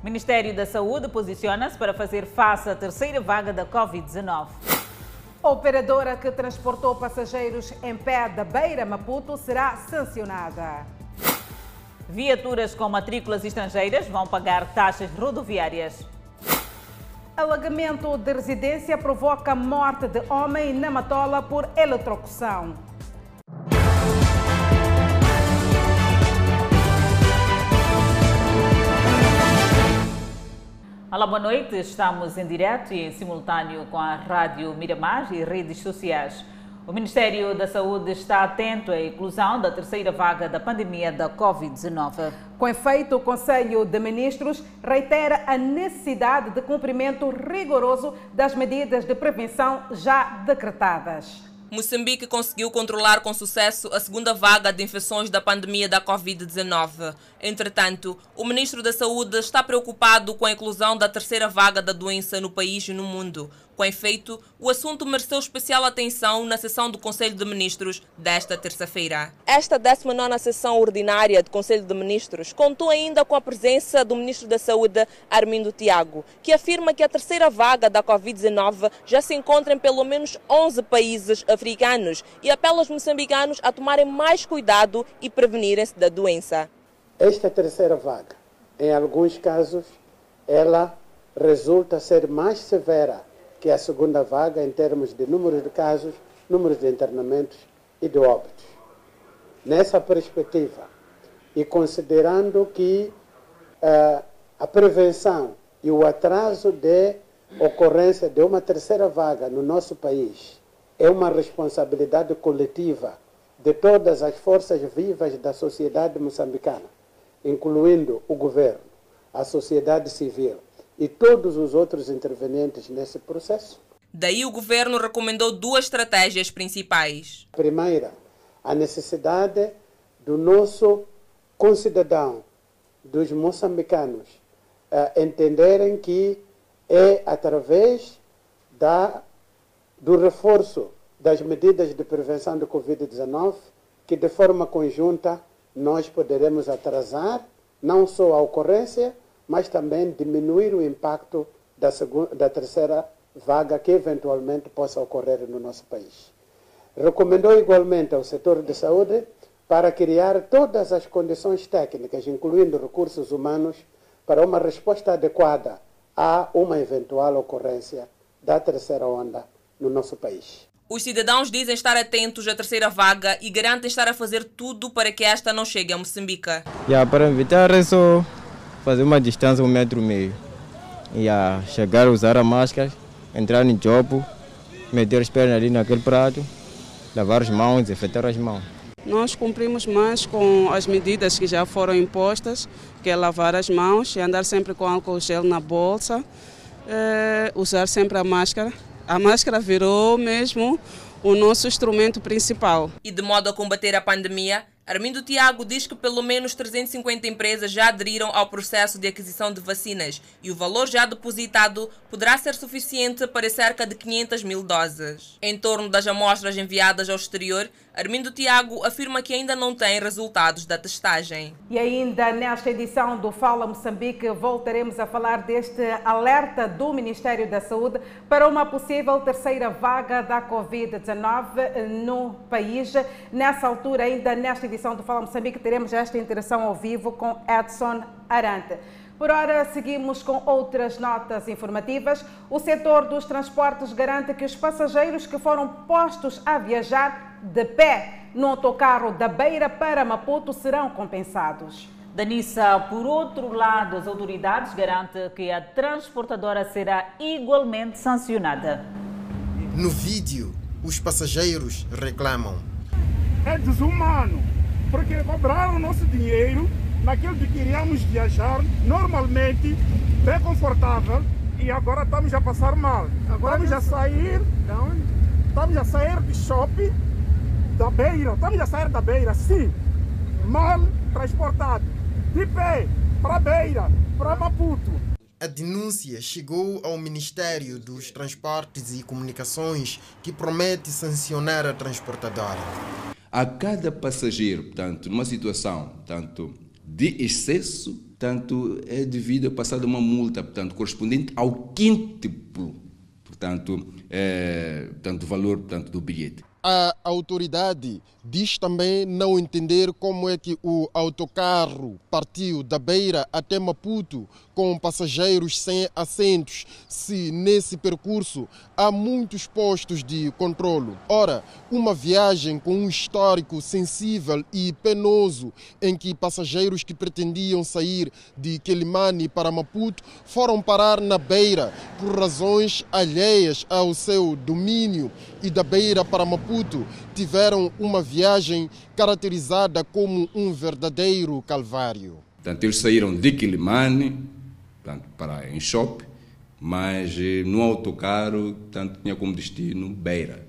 O Ministério da Saúde posiciona-se para fazer face à terceira vaga da Covid-19. A operadora que transportou passageiros em pé da Beira Maputo será sancionada. Viaturas com matrículas estrangeiras vão pagar taxas rodoviárias. Alagamento de residência provoca morte de homem na Matola por eletrocução. Olá, boa noite. Estamos em direto e em simultâneo com a Rádio Miramar e redes sociais. O Ministério da Saúde está atento à inclusão da terceira vaga da pandemia da Covid-19. Com efeito, o Conselho de Ministros reitera a necessidade de cumprimento rigoroso das medidas de prevenção já decretadas. Moçambique conseguiu controlar com sucesso a segunda vaga de infecções da pandemia da Covid-19. Entretanto, o ministro da Saúde está preocupado com a inclusão da terceira vaga da doença no país e no mundo. Com efeito, o assunto mereceu especial atenção na sessão do Conselho de Ministros desta terça-feira. Esta 19 sessão ordinária do Conselho de Ministros contou ainda com a presença do Ministro da Saúde, Armindo Tiago, que afirma que a terceira vaga da Covid-19 já se encontra em pelo menos 11 países africanos e apela aos moçambicanos a tomarem mais cuidado e prevenirem-se da doença. Esta terceira vaga, em alguns casos, ela resulta ser mais severa que é a segunda vaga em termos de número de casos, números de internamentos e de óbitos. Nessa perspectiva, e considerando que uh, a prevenção e o atraso de ocorrência de uma terceira vaga no nosso país é uma responsabilidade coletiva de todas as forças vivas da sociedade moçambicana, incluindo o governo, a sociedade civil, e todos os outros intervenientes nesse processo. Daí o governo recomendou duas estratégias principais. Primeira, a necessidade do nosso concidadão, dos moçambicanos, uh, entenderem que é através da, do reforço das medidas de prevenção do Covid-19 que, de forma conjunta, nós poderemos atrasar não só a ocorrência, mas também diminuir o impacto da, segunda, da terceira vaga que eventualmente possa ocorrer no nosso país. Recomendou igualmente ao setor de saúde para criar todas as condições técnicas, incluindo recursos humanos, para uma resposta adequada a uma eventual ocorrência da terceira onda no nosso país. Os cidadãos dizem estar atentos à terceira vaga e garantem estar a fazer tudo para que esta não chegue a Moçambique. Yeah, para evitar isso, fazer uma distância um metro e meio. E a chegar a usar a máscara, entrar no jopo, meter as pernas ali naquele prato, lavar as mãos, desinfetar as mãos. Nós cumprimos mais com as medidas que já foram impostas, que é lavar as mãos e andar sempre com álcool gel na bolsa, é, usar sempre a máscara. A máscara virou mesmo o nosso instrumento principal. E de modo a combater a pandemia, Armindo Tiago diz que pelo menos 350 empresas já aderiram ao processo de aquisição de vacinas e o valor já depositado poderá ser suficiente para cerca de 500 mil doses. Em torno das amostras enviadas ao exterior, Armindo Tiago afirma que ainda não tem resultados da testagem. E ainda nesta edição do Fala Moçambique voltaremos a falar deste alerta do Ministério da Saúde para uma possível terceira vaga da Covid-19 no país. Nessa altura, ainda nesta edição do Fala Moçambique, teremos esta interação ao vivo com Edson Arante. Por ora, seguimos com outras notas informativas. O setor dos transportes garante que os passageiros que foram postos a viajar de pé no autocarro da Beira para Maputo serão compensados. Danissa, por outro lado, as autoridades garantem que a transportadora será igualmente sancionada. No vídeo, os passageiros reclamam. É desumano, porque cobraram o nosso dinheiro naquilo que queríamos viajar normalmente, bem confortável, e agora estamos a passar mal. Agora estamos a sair, estamos a sair de shopping da beira, estamos a sair da beira, sim, mal transportado, de pé, para a beira, para Maputo. A denúncia chegou ao Ministério dos Transportes e Comunicações, que promete sancionar a transportadora. A cada passageiro, portanto, numa situação tanto de excesso portanto, é devido a passar de uma multa, portanto, correspondente ao quíntuplo, portanto, é, portanto, valor portanto, do bilhete. A autoridade diz também não entender como é que o autocarro partiu da Beira até Maputo com passageiros sem assentos, se nesse percurso há muitos postos de controlo. Ora, uma viagem com um histórico sensível e penoso em que passageiros que pretendiam sair de Quelimane para Maputo foram parar na Beira por razões alheias ao seu domínio e da Beira para Maputo tiveram uma viagem caracterizada como um verdadeiro calvário. Portanto, eles saíram de Quilimane portanto, para Enxope, mas eh, no autocarro portanto, tinha como destino Beira.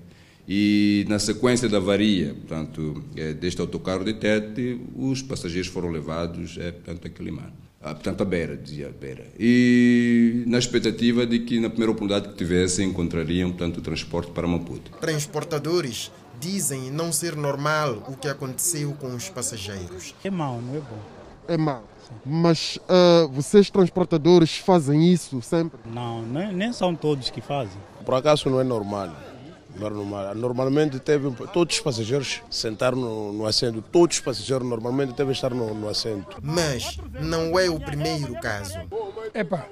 E na sequência da avaria portanto, eh, deste autocarro de Tete, os passageiros foram levados é, portanto, a Quilimane. Ah, portanto, a Beira, dizia Beira. E na expectativa de que na primeira oportunidade que tivessem, encontrariam portanto, o transporte para Maputo. Transportadores dizem não ser normal o que aconteceu com os passageiros. É mau, não é bom. É mau. Mas uh, vocês transportadores fazem isso sempre? Não, nem, nem são todos que fazem. Por acaso não é normal. Não é normal. Normalmente teve, todos os passageiros sentaram no, no, assento. Todos os passageiros normalmente devem estar no, no assento. Mas não é o primeiro caso. Epa,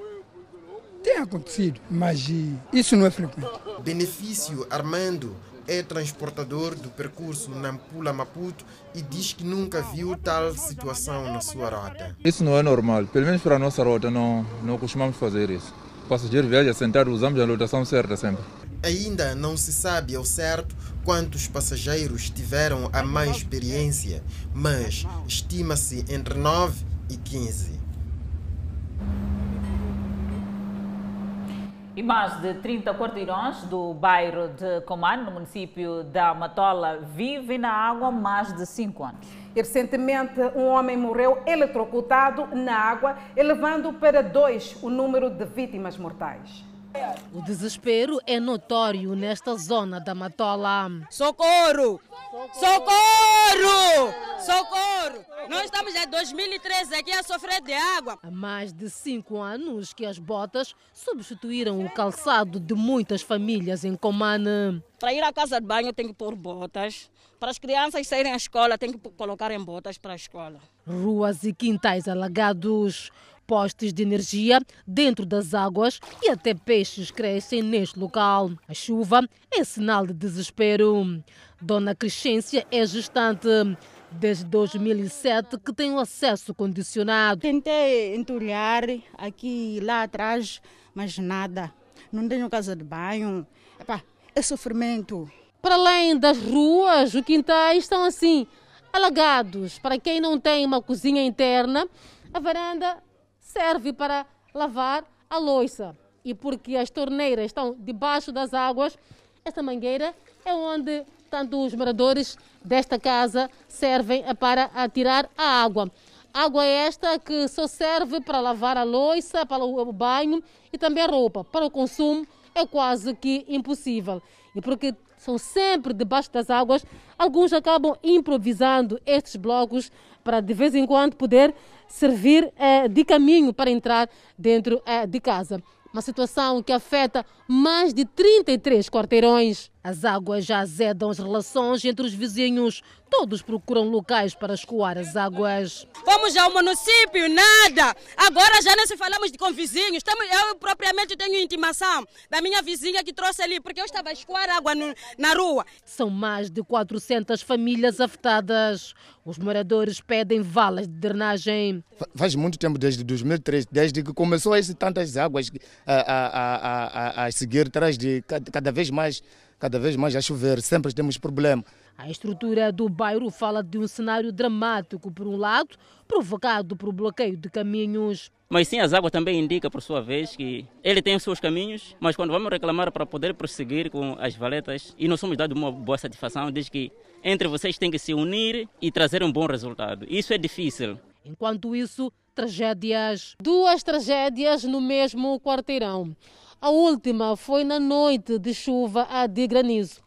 tem acontecido, mas isso não é frequente. Benefício Armando é transportador do percurso Nampula-Maputo e diz que nunca viu tal situação na sua rota. Isso não é normal, pelo menos para a nossa rota não, não costumamos fazer isso. O passageiro viaja sentado, usamos a lotação certa sempre. Ainda não se sabe ao certo quantos passageiros tiveram a má experiência, mas estima-se entre 9 e 15. E mais de 30 quarteirões do bairro de Comano, no município da Matola, vivem na água há mais de 5 anos. E recentemente, um homem morreu eletrocutado na água, elevando para dois o número de vítimas mortais. O desespero é notório nesta zona da Matola. Socorro! Socorro! Socorro! Nós estamos em 2013 aqui a sofrer de água. Há mais de cinco anos que as botas substituíram o calçado de muitas famílias em Comane. Para ir à casa de banho tem que pôr botas. Para as crianças saírem à escola tem que colocar em botas para a escola. Ruas e quintais alagados postes de energia dentro das águas e até peixes crescem neste local. A chuva é sinal de desespero. Dona Crescência é gestante desde 2007 que tem o acesso condicionado. Tentei entulhar aqui e lá atrás, mas nada. Não tenho casa de banho. Epá, é sofrimento. Para além das ruas, os quintais estão assim, alagados. Para quem não tem uma cozinha interna, a varanda serve para lavar a louça. E porque as torneiras estão debaixo das águas, esta mangueira é onde tanto os moradores desta casa servem para tirar a água. Água esta que só serve para lavar a louça, para o banho e também a roupa. Para o consumo é quase que impossível. E porque são sempre debaixo das águas, alguns acabam improvisando estes blocos para de vez em quando poder servir eh, de caminho para entrar dentro eh, de casa. Uma situação que afeta mais de 33 quarteirões. As águas já azedam as relações entre os vizinhos. Todos procuram locais para escoar as águas. Fomos ao município, nada. Agora já não se falamos de com vizinhos. Eu propriamente tenho intimação da minha vizinha que trouxe ali, porque eu estava a escoar água no, na rua. São mais de 400 famílias afetadas. Os moradores pedem valas de drenagem. Faz muito tempo, desde 2003, desde que começou a tantas águas a, a, a, a, seguir atrás de cada vez mais cada vez mais a chover, sempre temos problema. A estrutura do bairro fala de um cenário dramático, por um lado, provocado por bloqueio de caminhos. Mas sim, as águas também indicam, por sua vez, que ele tem os seus caminhos, mas quando vamos reclamar para poder prosseguir com as valetas, e nós somos dados uma boa satisfação, diz que entre vocês tem que se unir e trazer um bom resultado. Isso é difícil. Enquanto isso, tragédias. Duas tragédias no mesmo quarteirão. A última foi na noite de chuva de granizo.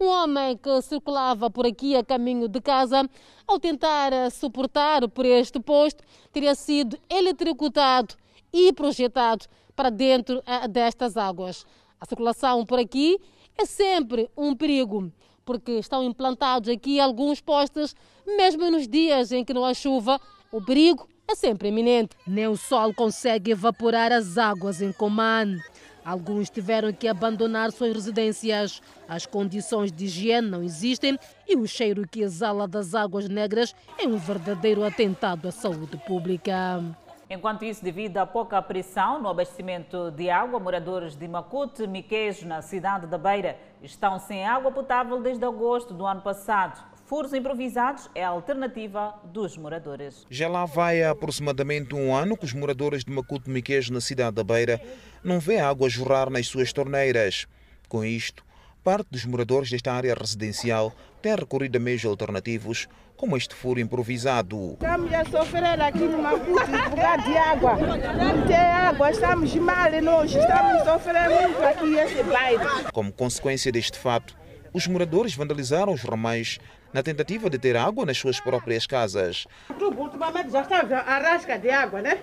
Um homem que circulava por aqui a caminho de casa, ao tentar suportar por este posto, teria sido eletrocutado e projetado para dentro destas águas. A circulação por aqui é sempre um perigo, porque estão implantados aqui alguns postes, mesmo nos dias em que não há chuva, o perigo é sempre iminente. Nem o sol consegue evaporar as águas em Coman. Alguns tiveram que abandonar suas residências. As condições de higiene não existem e o cheiro que exala das águas negras é um verdadeiro atentado à saúde pública. Enquanto isso, devido à pouca pressão no abastecimento de água, moradores de Macute, Miquejo, na cidade da Beira, estão sem água potável desde agosto do ano passado. Furos improvisados é a alternativa dos moradores. Já lá vai há aproximadamente um ano que os moradores de Macuto Miquejo, na cidade da Beira, não vê água jorrar nas suas torneiras. Com isto, parte dos moradores desta área residencial tem recorrido a meios alternativos, como este furo improvisado. Estamos a sofrer aqui no Maputo por causa de água. Não tem água, estamos mal nós, estamos a sofrer muito aqui nesse bairro. Como consequência deste fato, os moradores vandalizaram os ramais na tentativa de ter água nas suas próprias casas. O tubo ultimamente já está a rasca de água, né?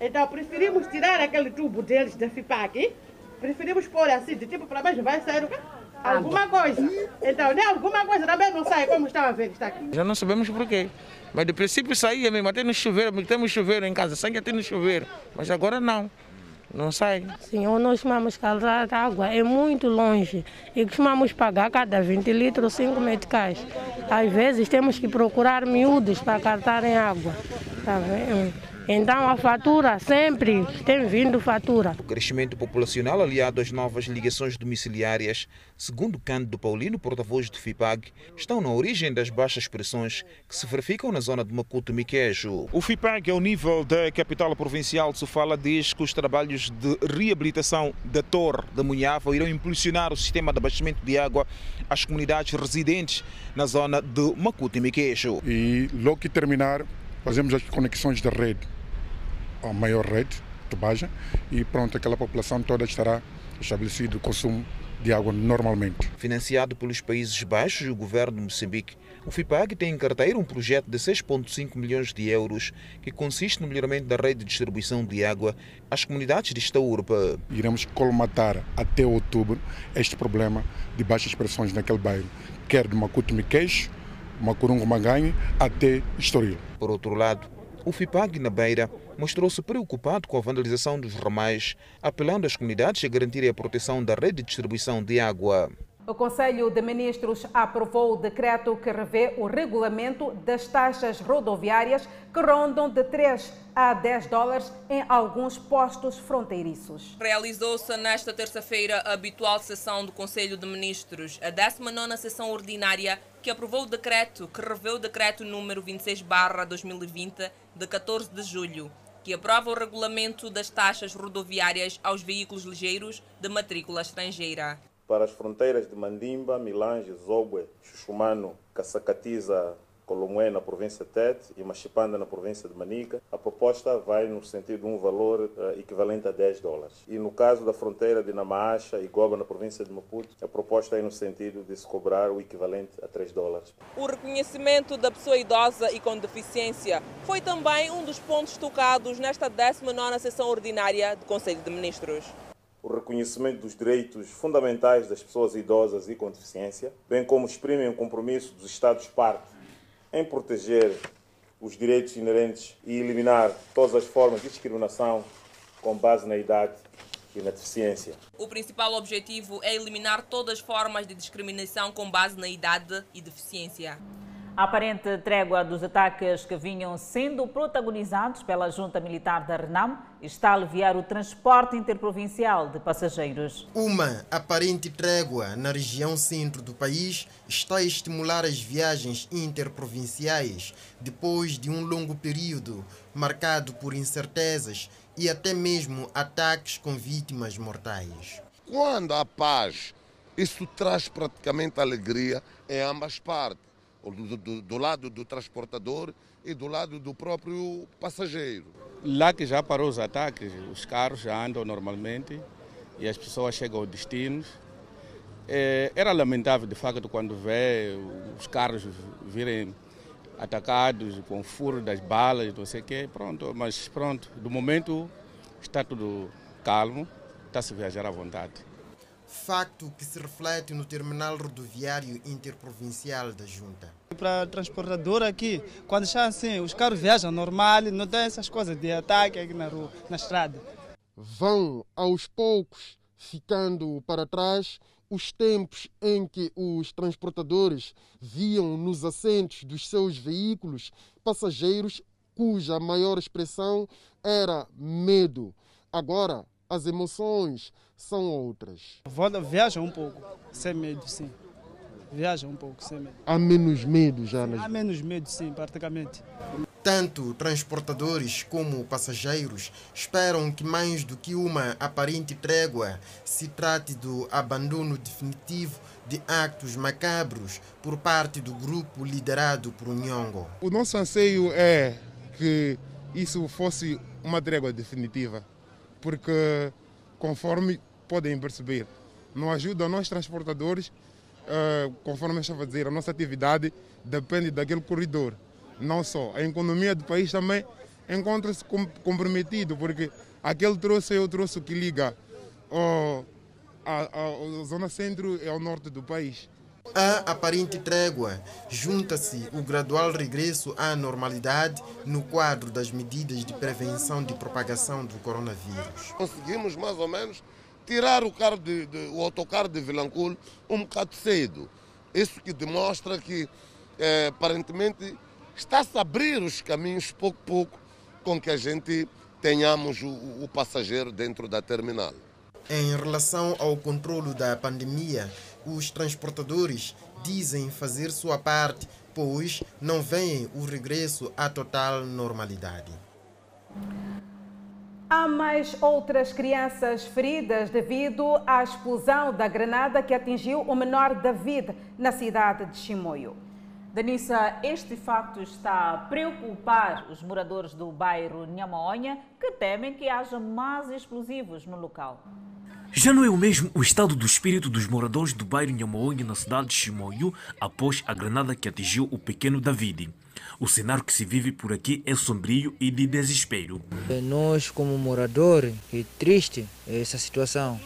Então preferimos tirar aquele tubo deles da FIPAC, preferimos pôr assim, de tipo para baixo vai sair alguma coisa. Então, nem alguma coisa também não sai como estava a ver que está aqui. Já não sabemos porquê. Mas de princípio saía mesmo, até no chuveiro, temos chuveiro em casa, sai até no chuveiro. Mas agora não. Não sai. Sim, onde nós costumamos calçar água é muito longe e costumamos pagar cada 20 litros 5 meticais. Às vezes temos que procurar miúdos para cartarem água. Tá vendo? Então a fatura sempre tem vindo fatura. O crescimento populacional aliado às novas ligações domiciliárias, segundo Cândido Paulino, porta-voz do FIPAG, estão na origem das baixas pressões que se verificam na zona de Macuto Miquejo. O FIPAG, ao nível da capital provincial de Sofala, diz que os trabalhos de reabilitação da Torre da Munhava irão impulsionar o sistema de abastecimento de água às comunidades residentes na zona de Macuto e Miquejo. E logo que terminar, fazemos as conexões da rede a maior rede de Baja e pronto, aquela população toda estará estabelecido o consumo de água normalmente. Financiado pelos Países Baixos e o governo de Moçambique, o FIPAG tem em carteira um projeto de 6,5 milhões de euros que consiste no melhoramento da rede de distribuição de água às comunidades desta urba. Iremos colmatar até outubro este problema de baixas pressões naquele bairro, quer de Macuto Miqueixo, Macurungo Maganhe até Estoril. Por outro lado, o FIPAG na Beira mostrou-se preocupado com a vandalização dos ramais, apelando às comunidades a garantirem a proteção da rede de distribuição de água. O Conselho de Ministros aprovou o decreto que revê o regulamento das taxas rodoviárias que rondam de 3 a 10 dólares em alguns postos fronteiriços. Realizou-se nesta terça-feira a habitual sessão do Conselho de Ministros, a 19ª sessão ordinária que aprovou o decreto que revê o decreto número 26/2020 de 14 de julho, que aprova o regulamento das taxas rodoviárias aos veículos ligeiros de matrícula estrangeira. Para as fronteiras de Mandimba, Milange, Zobwe, Xuxumano, Caçacatiza, Colomué na província de Tete e Machipanda na província de Manica, a proposta vai no sentido de um valor uh, equivalente a 10 dólares. E no caso da fronteira de Namaacha e Goba na província de Maputo, a proposta é no sentido de se cobrar o equivalente a 3 dólares. O reconhecimento da pessoa idosa e com deficiência foi também um dos pontos tocados nesta 19ª sessão ordinária do Conselho de Ministros o reconhecimento dos direitos fundamentais das pessoas idosas e com deficiência, bem como exprimem o compromisso dos Estados-partes em proteger os direitos inerentes e eliminar todas as formas de discriminação com base na idade e na deficiência. O principal objetivo é eliminar todas as formas de discriminação com base na idade e deficiência. A aparente trégua dos ataques que vinham sendo protagonizados pela junta militar da Renam está a aliviar o transporte interprovincial de passageiros. Uma aparente trégua na região centro do país está a estimular as viagens interprovinciais depois de um longo período marcado por incertezas e até mesmo ataques com vítimas mortais. Quando há paz, isso traz praticamente alegria em ambas partes do, do, do, lado do transportador e do lado do próprio passageiro. Lá que já parou os ataques, os carros já andam normalmente e as pessoas chegam ao destino. É, era lamentável, de facto, quando vê os carros virem atacados com furo das balas, não sei o quê, pronto. Mas pronto, do momento está tudo calmo, está-se viajar à vontade. Facto que se reflete no terminal rodoviário interprovincial da Junta. Para transportador aqui, quando está assim, os carros viajam normal, não tem essas coisas de ataque aqui na rua, na estrada. Vão aos poucos ficando para trás os tempos em que os transportadores viam nos assentos dos seus veículos passageiros cuja maior expressão era medo. Agora, as emoções são outras. Viaja um pouco, sem medo, sim. Viaja um pouco, sem medo. Há menos medo já nas... Há menos medo, sim, praticamente. Tanto transportadores como passageiros esperam que mais do que uma aparente trégua se trate do abandono definitivo de actos macabros por parte do grupo liderado por Nhongo. O nosso anseio é que isso fosse uma trégua definitiva, porque conforme podem perceber, não ajuda nós transportadores, uh, conforme eu estava a dizer, a nossa atividade depende daquele corredor. Não só, a economia do país também encontra-se comprometido, porque aquele troço é o troço que liga uh, a, a, a zona centro e ao norte do país. A aparente trégua junta-se o gradual regresso à normalidade no quadro das medidas de prevenção de propagação do coronavírus. Conseguimos mais ou menos tirar o, carro de, de, o autocarro de Vilanculo um bocado cedo. Isso que demonstra que, é, aparentemente, está-se a abrir os caminhos pouco a pouco com que a gente tenhamos o, o passageiro dentro da terminal. Em relação ao controle da pandemia, os transportadores dizem fazer sua parte, pois não veem o regresso à total normalidade. Há mais outras crianças feridas devido à explosão da granada que atingiu o menor David na cidade de Chimoio. Danissa, este facto está a preocupar os moradores do bairro Nhamaonha, que temem que haja mais explosivos no local. Já não é o mesmo o estado do espírito dos moradores do bairro Nhamaonha na cidade de Chimoio após a granada que atingiu o pequeno David. O cenário que se vive por aqui é sombrio e de desespero. Nós, como moradores, é triste essa situação.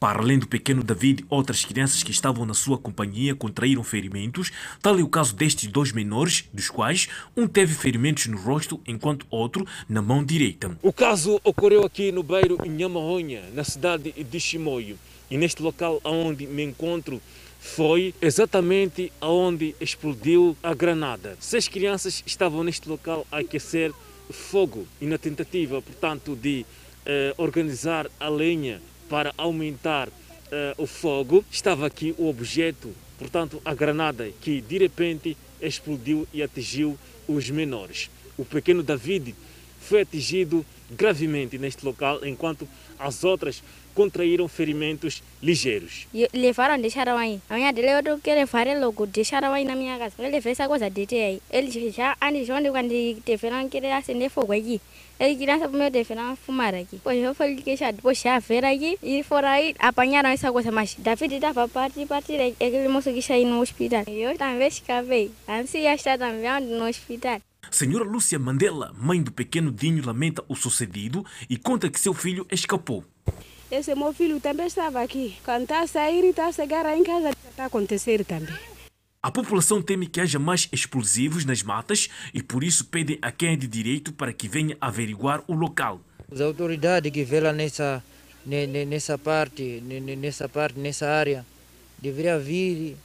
Para além do pequeno David, outras crianças que estavam na sua companhia contraíram ferimentos, tal é o caso destes dois menores, dos quais um teve ferimentos no rosto, enquanto outro na mão direita. O caso ocorreu aqui no bairro Inhamarronha, na cidade de Chimoio. E neste local onde me encontro, foi exatamente aonde explodiu a granada. Seis crianças estavam neste local a aquecer fogo e na tentativa, portanto, de eh, organizar a lenha para aumentar eh, o fogo, estava aqui o objeto, portanto, a granada que de repente explodiu e atingiu os menores. O pequeno David foi atingido gravemente neste local, enquanto as outras contraíram ferimentos ligeiros. Levaram, deixaram aí. A minha dele eu quero levar logo, deixaram aí na minha casa. Ele fez essa coisa de ter aí. Ele já, antes de quando tiveram que acender fogo aqui. Ele queria saber meu tiveram fumar aqui. Pois eu falei que já depois já ver aqui e foram aí, apanharam essa coisa. Mas David estava a partir, partir, aquele moço que saiu no hospital. Eu também escavei. Assim já está também no hospital. Senhora Lúcia Mandela, mãe do pequeno Dinho, lamenta o sucedido e conta que seu filho escapou. Esse meu filho também estava aqui. Quando está a sair e está a chegar em casa, está a acontecer também. A população teme que haja mais explosivos nas matas e por isso pedem a quem é de direito para que venha averiguar o local. As autoridades que velam nessa, nessa parte, nessa parte, nessa área, deveriam vir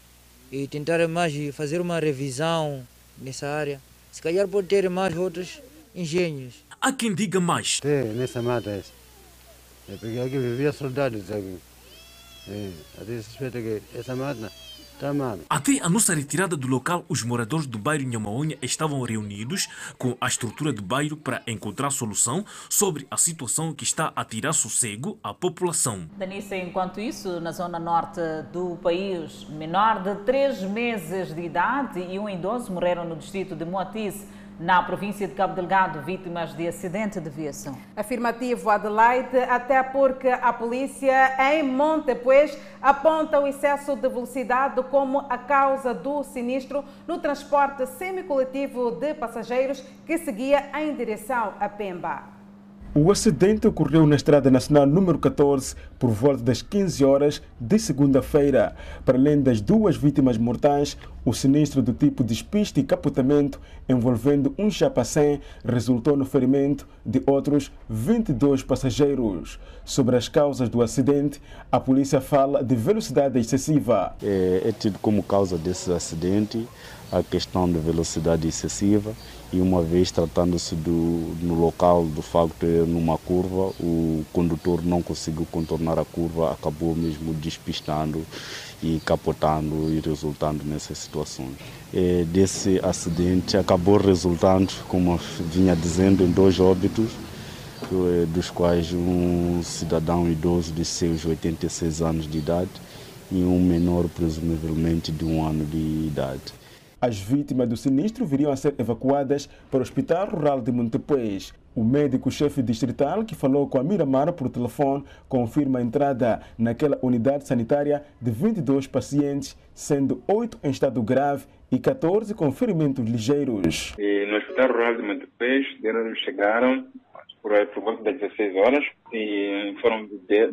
e tentar mais fazer uma revisão nessa área. Se calhar pode ter mais outros engenhos. Há quem diga mais. É, nessa mata essa. É porque aqui vivia soldados aqui. É, até suspeita que essa mal. Até a nossa retirada do local, os moradores do bairro Nhamaonha estavam reunidos com a estrutura do bairro para encontrar solução sobre a situação que está a tirar sossego à população. Danissa, enquanto isso, na zona norte do país, menor de 3 meses de idade e um idoso morreram no distrito de Moatize na província de Cabo Delgado, vítimas de acidente de viação. Afirmativo Adelaide, até porque a polícia em Montepuez aponta o excesso de velocidade como a causa do sinistro no transporte semicoletivo de passageiros que seguia em direção a Pemba. O acidente ocorreu na Estrada Nacional número 14 por volta das 15 horas de segunda-feira. Para além das duas vítimas mortais, o sinistro do tipo despiste e capotamento envolvendo um chapacém resultou no ferimento de outros 22 passageiros. Sobre as causas do acidente, a polícia fala de velocidade excessiva. É, é tido como causa desse acidente a questão de velocidade excessiva e uma vez tratando-se do no local do facto numa curva o condutor não conseguiu contornar a curva acabou mesmo despistando e capotando e resultando nessas situações. É, desse acidente acabou resultando como vinha dizendo em dois óbitos é, dos quais um cidadão idoso de seus 86 anos de idade e um menor presumivelmente de um ano de idade as vítimas do sinistro viriam a ser evacuadas para o Hospital Rural de Montepuez. O médico-chefe distrital que falou com a Miramar por telefone confirma a entrada naquela unidade sanitária de 22 pacientes, sendo 8 em estado grave e 14 com ferimentos ligeiros. E no Hospital Rural de Montepuez deram, chegaram por, por volta das 16 horas e foram,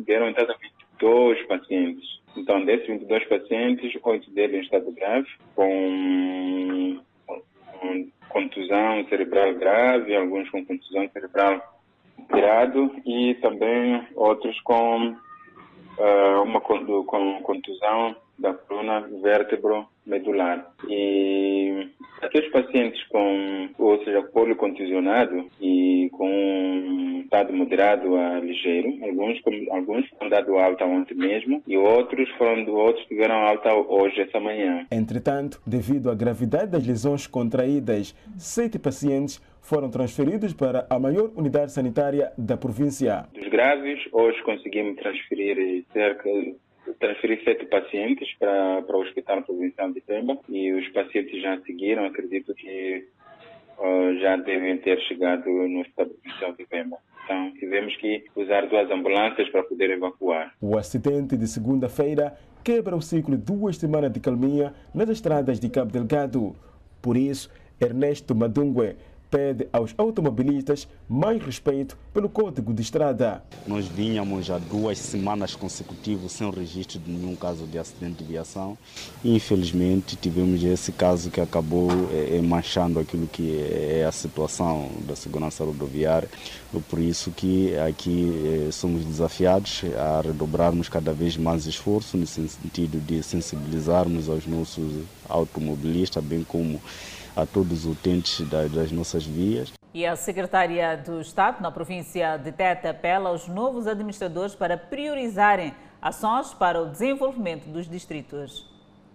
deram entrada 22 pacientes. Então, desses 22 pacientes, 8 deles em estado grave, com, com contusão cerebral grave, alguns com contusão cerebral grado e também outros com uh, uma com contusão da coluna vértebro medular. E aqueles pacientes com, ou seja, policontusionado e com um estado moderado a ligeiro, alguns, alguns foram dado alta ontem mesmo e outros foram outros tiveram alta hoje, essa manhã. Entretanto, devido à gravidade das lesões contraídas, sete pacientes foram transferidos para a maior unidade sanitária da província. Dos graves, hoje conseguimos transferir cerca transferi sete pacientes para, para o Hospital Provincial de Pemba e os pacientes já seguiram, acredito que uh, já devem ter chegado no Hospital Provincial de Pemba. Então, tivemos que usar duas ambulâncias para poder evacuar. O acidente de segunda-feira quebra o ciclo de duas semanas de calminha nas estradas de Cabo Delgado. Por isso, Ernesto Madungue pede aos automobilistas mais respeito pelo código de estrada. Nós vínhamos há duas semanas consecutivas sem registro de nenhum caso de acidente de viação. Infelizmente, tivemos esse caso que acabou é, manchando aquilo que é a situação da segurança rodoviária. Por isso que aqui é, somos desafiados a redobrarmos cada vez mais esforço no sentido de sensibilizarmos aos nossos automobilistas, bem como a todos os utentes das nossas vias. E a secretária do Estado na província de Tete apela aos novos administradores para priorizarem ações para o desenvolvimento dos distritos.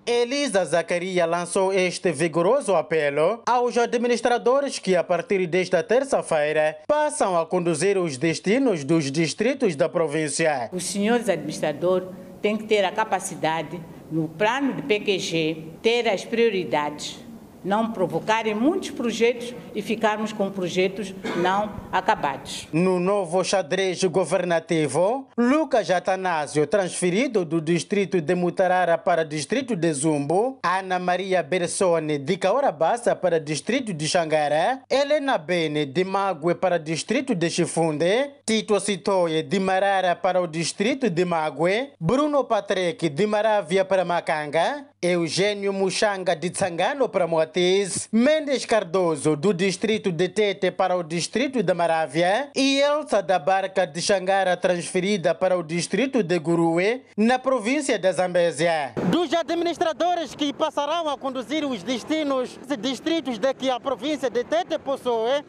Elisa Zacaria lançou este vigoroso apelo aos administradores que, a partir desta terça-feira, passam a conduzir os destinos dos distritos da província. Os senhores administradores têm que ter a capacidade, no plano de PQG, ter as prioridades não provocarem muitos projetos e ficarmos com projetos não acabados. No novo xadrez governativo, Lucas Atanásio, transferido do distrito de Mutarara para distrito de Zumbo, Ana Maria Bersone, de Caorabassa para distrito de Xangara, Helena Bene, de Mague para distrito de Chifunde, Tito Citoye, de Marara para o distrito de Mague, Bruno Patrick, de Maravia para Macanga, Eugênio Muxanga, de Tsangano para Moati, Ortiz, Mendes Cardoso, do distrito de Tete para o distrito de Marávia, e Elsa da Barca de Xangara, transferida para o distrito de Gurue, na província da Zambésia. Dos administradores que passarão a conduzir os destinos distritos de que a província de Tete possui,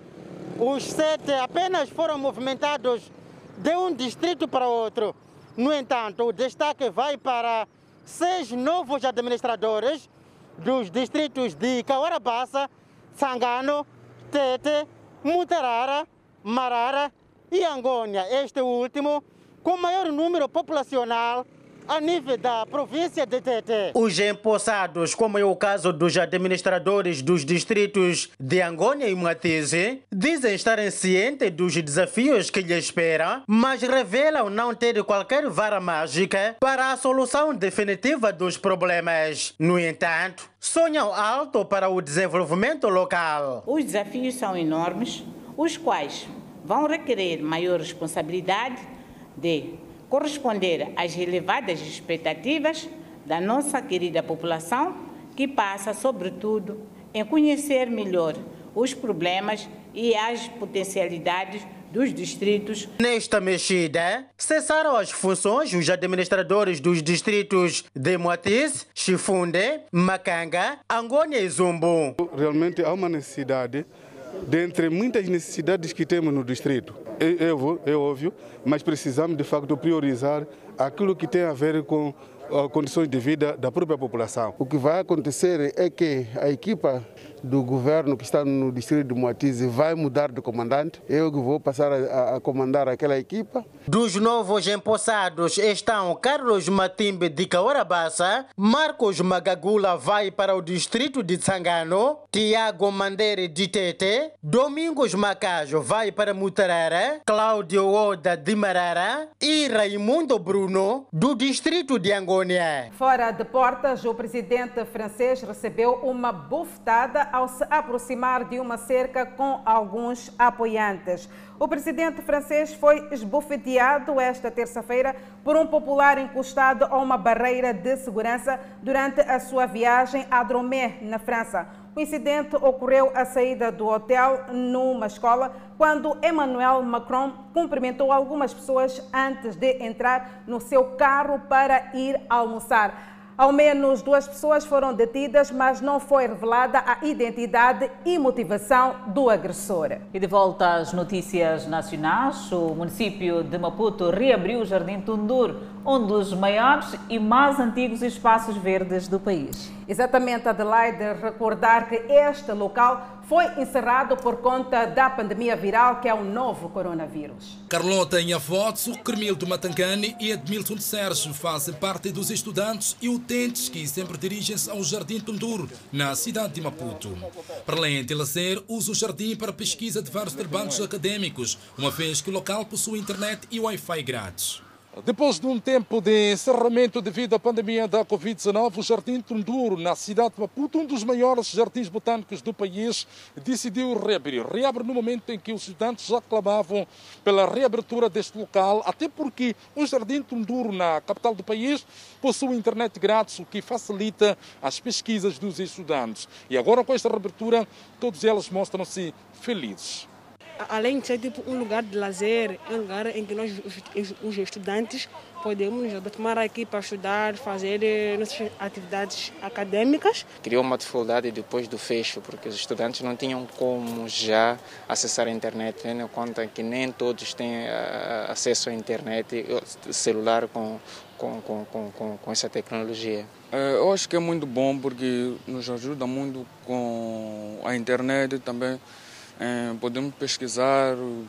os sete apenas foram movimentados de um distrito para outro. No entanto, o destaque vai para seis novos administradores dos distritos de Caorabassa, Sangano, Tete, Mutarara, Marara e Angônia. Este último com maior número populacional a nível da província de Tete. Os empossados, como é o caso dos administradores dos distritos de Angônia e Matise, dizem estarem cientes dos desafios que lhes esperam, mas revelam não ter qualquer vara mágica para a solução definitiva dos problemas. No entanto, sonham alto para o desenvolvimento local. Os desafios são enormes, os quais vão requerer maior responsabilidade de corresponder às elevadas expectativas da nossa querida população, que passa, sobretudo, em conhecer melhor os problemas e as potencialidades dos distritos. Nesta mexida, cessaram as funções os administradores dos distritos de Moatiz, Chifunde, Macanga, Angônia e Zumbu. Realmente há uma necessidade dentre muitas necessidades que temos no distrito. É, é, é, óbvio, mas precisamos de facto priorizar aquilo que tem a ver com condições de vida da própria população. O que vai acontecer é que a equipa do governo que está no distrito de Moatize vai mudar de comandante. Eu que vou passar a, a, comandar aquela equipa. Dos novos empossados estão Carlos Matimbe de Caorabassa, Marcos Magagula vai para o distrito de Tsangano, Tiago Mandere de Tete, Domingos Macajo vai para Mutarara, Cláudio Oda de Marara e Raimundo Bruno do distrito de Angônia. Fora de portas, o presidente francês recebeu uma bufetada ao se aproximar de uma cerca com alguns apoiantes. O presidente francês foi esbofeteado esta terça-feira por um popular encostado a uma barreira de segurança durante a sua viagem a Dromé, na França. O incidente ocorreu à saída do hotel numa escola, quando Emmanuel Macron cumprimentou algumas pessoas antes de entrar no seu carro para ir almoçar. Ao menos duas pessoas foram detidas, mas não foi revelada a identidade e motivação do agressor. E de volta às notícias nacionais, o município de Maputo reabriu o Jardim Tundur, um dos maiores e mais antigos espaços verdes do país. Exatamente, Adelaide, recordar que este local foi encerrado por conta da pandemia viral que é o novo coronavírus. Carlota Inhafotso, Cremildo Matancani e Edmilson de Sérgio fazem parte dos estudantes e utentes que sempre dirigem-se ao Jardim Tundur, na cidade de Maputo. Para além de lazer, usa o jardim para pesquisa de vários trabalhos acadêmicos, uma vez que o local possui internet e Wi-Fi grátis. Depois de um tempo de encerramento devido à pandemia da Covid-19, o Jardim Tunduro, na cidade de Maputo, um dos maiores jardins botânicos do país, decidiu reabrir. Reabre no momento em que os estudantes já clamavam pela reabertura deste local, até porque o Jardim Tunduro, na capital do país, possui internet grátis, o que facilita as pesquisas dos estudantes. E agora, com esta reabertura, todos eles mostram-se felizes além de ser tipo um lugar de lazer, é um lugar em que nós, os estudantes, podemos tomar aqui para estudar, fazer eh, nossas atividades acadêmicas. Criou uma dificuldade depois do fecho, porque os estudantes não tinham como já acessar a internet, tendo em conta que nem todos têm eh, acesso à internet, celular com, com, com, com, com essa tecnologia. É, eu acho que é muito bom porque nos ajuda muito com a internet também é, podemos pesquisar o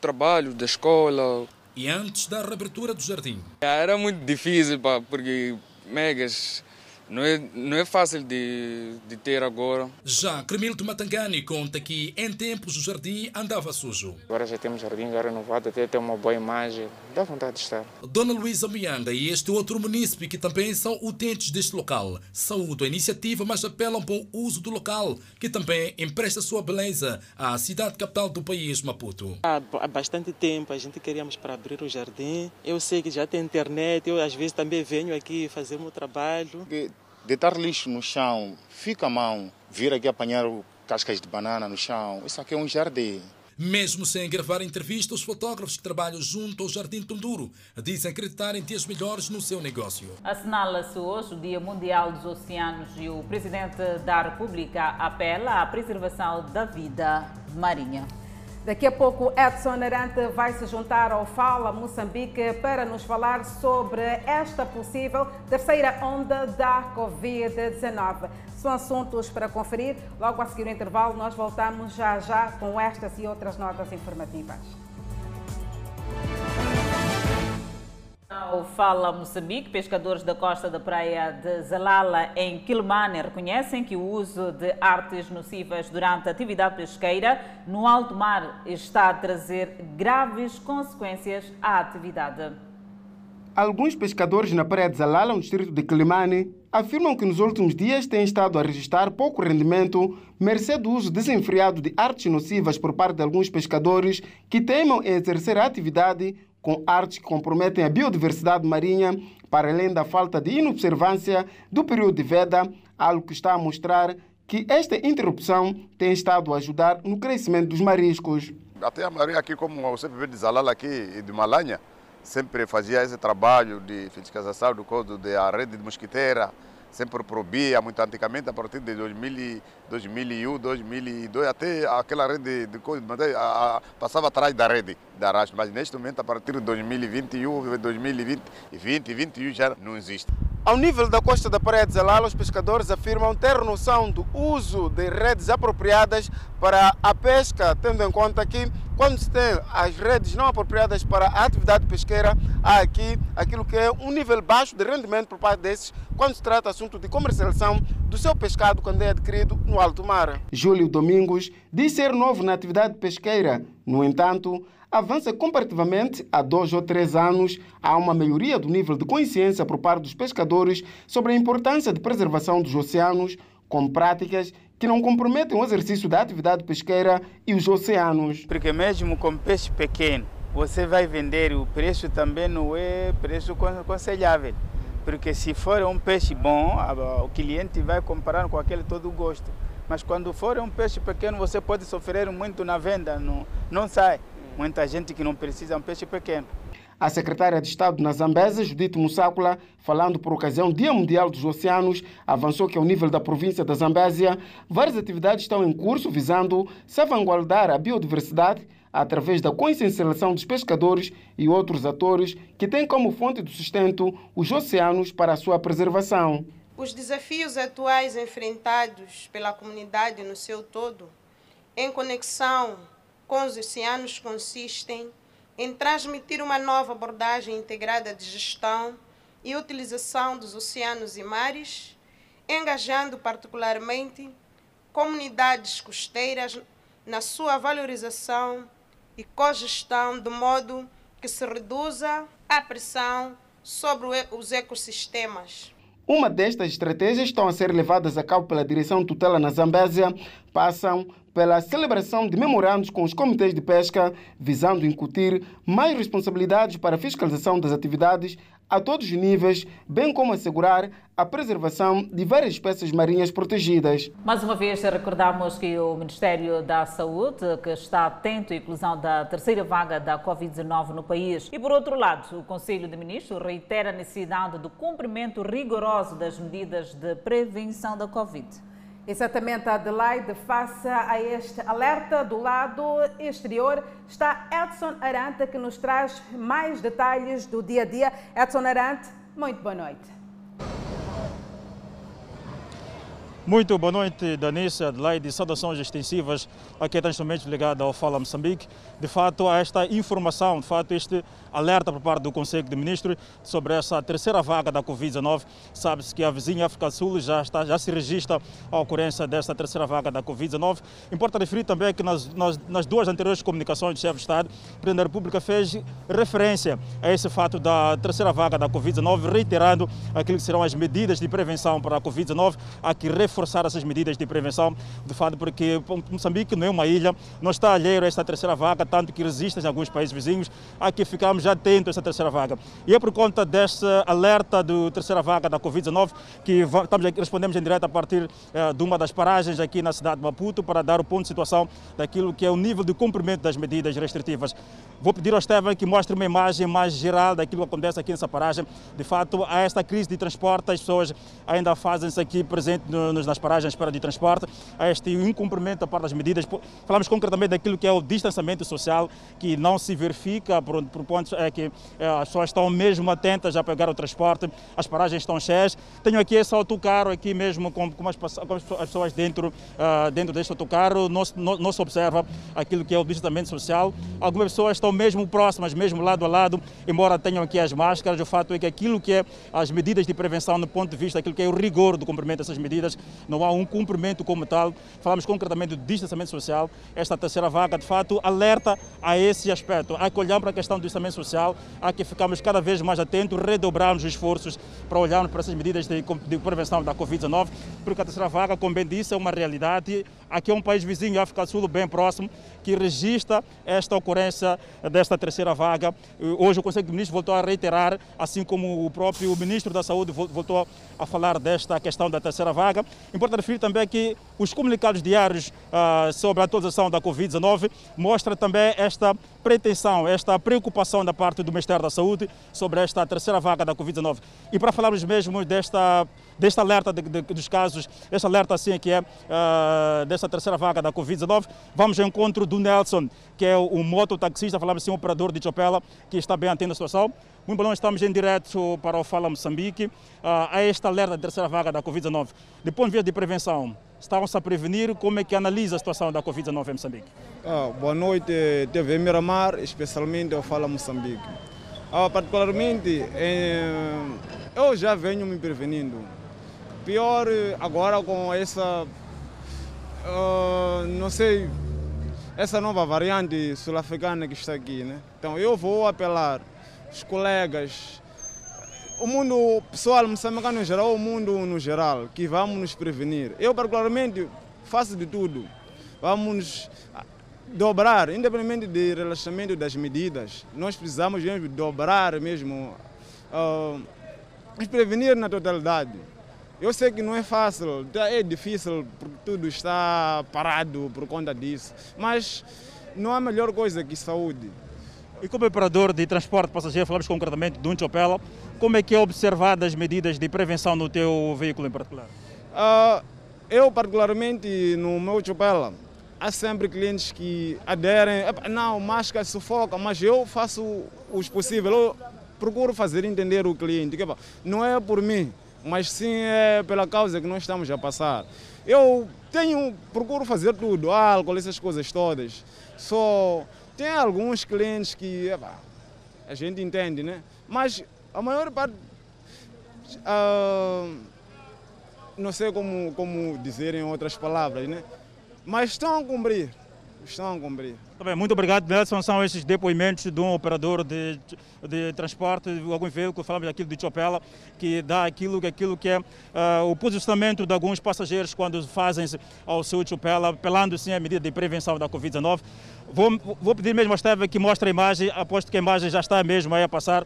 trabalho da escola. E antes da reabertura do jardim? Era muito difícil, pá, porque megas não é, não é fácil de, de ter agora. Já Cremilto Matangani conta que em tempos o jardim andava sujo. Agora já temos jardim já renovado, até tem uma boa imagem, dá vontade de estar. Dona Luísa Mianga e este outro munícipe que também são utentes deste local saúdam a iniciativa, mas apelam para o uso do local, que também empresta sua beleza à cidade capital do país, Maputo. Há bastante tempo a gente queríamos para abrir o jardim. Eu sei que já tem internet, eu às vezes também venho aqui fazer o meu trabalho deitar lixo no chão, fica a mão, vir aqui apanhar cascas de banana no chão, isso aqui é um jardim. Mesmo sem gravar entrevista, os fotógrafos que trabalham junto ao Jardim Tunduro dizem acreditarem dias melhores no seu negócio. Assinala-se hoje o Dia Mundial dos Oceanos e o Presidente da República apela à preservação da vida marinha. Daqui a pouco, Edson Arante vai se juntar ao Fala Moçambique para nos falar sobre esta possível terceira onda da Covid-19. São assuntos para conferir. Logo a seguir o intervalo, nós voltamos já já com estas e outras notas informativas. Ao Fala Moçambique, pescadores da costa da praia de Zalala, em Quilmane, reconhecem que o uso de artes nocivas durante a atividade pesqueira no alto mar está a trazer graves consequências à atividade. Alguns pescadores na praia de Zalala, no distrito de Quilimane, afirmam que nos últimos dias têm estado a registrar pouco rendimento, mercê do uso desenfreado de artes nocivas por parte de alguns pescadores que teimam em exercer a atividade com artes que comprometem a biodiversidade marinha, para além da falta de inobservância do período de veda, algo que está a mostrar que esta interrupção tem estado a ajudar no crescimento dos mariscos. Até a marinha aqui, como você vê de Zalala aqui e de Malanha, sempre fazia esse trabalho de fiscalização do código da rede de mosquiteira, sempre proibia muito antigamente, a partir de 2000, 2001, 2002, até aquela rede de código passava atrás da rede da rastro, mas neste momento, a partir de 2021, 2020 e 2021 já não existe. Ao nível da costa da Praia de Zalala, os pescadores afirmam ter noção do uso de redes apropriadas para a pesca, tendo em conta que quando se tem as redes não apropriadas para a atividade pesqueira, há aqui aquilo que é um nível baixo de rendimento por parte desses, quando se trata assunto de comercialização do seu pescado quando é adquirido no alto mar. Júlio Domingos diz ser novo na atividade pesqueira, no entanto, avança comparativamente a dois ou três anos, há uma melhoria do nível de consciência por parte dos pescadores sobre a importância de preservação dos oceanos, com práticas que não comprometem o exercício da atividade pesqueira e os oceanos. Porque mesmo com peixe pequeno, você vai vender, o preço também não é preço aconselhável. Porque se for um peixe bom, o cliente vai comprar com aquele todo gosto. Mas quando for um peixe pequeno, você pode sofrer muito na venda, não, não sai. Muita gente que não precisa de um peixe pequeno. A secretária de Estado na Zambésia, Judith Mussácula, falando por ocasião do Dia Mundial dos Oceanos, avançou que ao nível da província da Zambésia, várias atividades estão em curso visando salvaguardar a biodiversidade através da consciencialização dos pescadores e outros atores que têm como fonte de sustento os oceanos para a sua preservação. Os desafios atuais enfrentados pela comunidade no seu todo, em conexão com os oceanos, consistem em transmitir uma nova abordagem integrada de gestão e utilização dos oceanos e mares, engajando particularmente comunidades costeiras na sua valorização e cogestão, de modo que se reduza a pressão sobre os ecossistemas. Uma destas estratégias estão a ser levadas a cabo pela Direção Tutela na Zambésia, passam pela celebração de memorandos com os comitês de pesca, visando incutir mais responsabilidades para a fiscalização das atividades a todos os níveis, bem como assegurar a preservação de várias espécies marinhas protegidas. Mais uma vez, recordamos que o Ministério da Saúde, que está atento à inclusão da terceira vaga da Covid-19 no país. E, por outro lado, o Conselho de Ministros reitera a necessidade do cumprimento rigoroso das medidas de prevenção da Covid. Exatamente, Adelaide, face a este alerta do lado exterior, está Edson Arante que nos traz mais detalhes do dia a dia. Edson Arante, muito boa noite. Muito boa noite, Danice, Adelaide. Saudações extensivas aqui transmissões ligada ao Fala Moçambique. De fato, esta informação, de fato, este alerta por parte do Conselho de Ministros sobre essa terceira vaga da Covid-19. Sabe-se que a vizinha África do Sul já, está, já se registra a ocorrência desta terceira vaga da Covid-19. Importa referir também que nas, nas, nas, duas anteriores comunicações do chefe de Estado, o Presidente da República fez referência a esse fato da terceira vaga da Covid-19, reiterando aquilo que serão as medidas de prevenção para a Covid-19, a que reforçar essas medidas de prevenção, de fato, porque Moçambique não é uma ilha, não está alheio a esta terceira vaga, tanto que resiste em alguns países vizinhos, a que ficamos já atentos a essa terceira vaga. E é por conta deste alerta da terceira vaga da Covid-19 que estamos aqui, respondemos em direto a partir eh, de uma das paragens aqui na cidade de Maputo para dar o ponto de situação daquilo que é o nível de cumprimento das medidas restritivas. Vou pedir ao Estevam que mostre uma imagem mais geral daquilo que acontece aqui nessa paragem. De fato, há esta crise de transporte, as pessoas ainda fazem-se aqui presente nos, nas paragens para de transporte, há este incumprimento da parte das medidas. Falamos concretamente daquilo que é o distanciamento social, que não se verifica por, por pontos é que é, as pessoas estão mesmo atentas a pegar o transporte, as paragens estão cheias. Tenho aqui esse autocarro aqui mesmo com, com, as, com as, pessoas dentro, uh, dentro deste autocarro, não, não, não se observa aquilo que é o distanciamento social. Algumas pessoas estão estão mesmo próximas, mesmo lado a lado, embora tenham aqui as máscaras. O fato é que aquilo que é as medidas de prevenção, no ponto de vista daquilo que é o rigor do cumprimento dessas medidas, não há um cumprimento como tal. Falamos concretamente do distanciamento social. Esta terceira vaga, de fato, alerta a esse aspecto. Há que olhar para a questão do distanciamento social, há que ficarmos cada vez mais atentos, redobrarmos os esforços para olharmos para essas medidas de, de prevenção da Covid-19, porque a terceira vaga, como bem disse, é uma realidade. Aqui é um país vizinho, África do Sul, bem próximo, que registra esta ocorrência desta terceira vaga. Hoje o Conselho de Ministros voltou a reiterar, assim como o próprio Ministro da Saúde voltou a falar desta questão da terceira vaga. Importante referir também que os comunicados diários uh, sobre a atualização da Covid-19 mostram também esta pretensão, esta preocupação da parte do Ministério da Saúde sobre esta terceira vaga da Covid-19. E para falarmos mesmo desta, desta alerta de, de, dos casos, este alerta assim que é uh, desta terceira vaga da Covid-19, vamos ao encontro do Nelson, que é o, mototaxista, falamos assim, operador de Chopela, que está bem atento à situação. Muito bom, estamos em direto para o Fala Moçambique, uh, a esta alerta da terceira vaga da Covid-19. De ponto de vista de prevenção, estão-se a prevenir, como é que analisa a situação da Covid-19 em Moçambique? Ah, boa noite, TV Miramar, especialmente o Fala Moçambique. Ah, particularmente, eh, eu já venho me prevenindo. Pior agora com essa, uh, não sei, essa nova variante sul-africana que está aqui, né? Então eu vou apelar os colegas, o mundo pessoal moçambicano em geral, o mundo no geral, que vamos nos prevenir. Eu particularmente faço de tudo. Vamos dobrar, independente do relaxamento das medidas, nós precisamos mesmo dobrar mesmo, uh, nos prevenir na totalidade. Eu sei que não é fácil, é difícil porque tudo está parado por conta disso, mas não há melhor coisa que saúde. E como operador de transporte passageiro, falamos concretamente de um Chopela, como é que é observado as medidas de prevenção no teu veículo em particular? Uh, eu particularmente no meu Chopela, há sempre clientes que aderem, não, máscara sufoca, mas eu faço os possíveis, eu procuro fazer entender o cliente, que não é por mim, mas sim é pela causa que nós estamos a passar. Eu tenho, procuro fazer tudo, álcool, essas coisas todas, só tem alguns clientes que a gente entende, né? Mas a maior parte, uh, não sei como, como dizer em outras palavras, né? Mas estão a cumprir, estão a cumprir. Muito obrigado, Nelson. São esses depoimentos de um operador de, de transporte de algum veículo, falamos aquilo de Chopela, que dá aquilo, aquilo que é uh, o posicionamento de alguns passageiros quando fazem ao seu Chopela, apelando sim à medida de prevenção da Covid-19. Vou, vou, pedir mesmo a Esteve que mostre a imagem, aposto que a imagem já está mesmo aí a passar,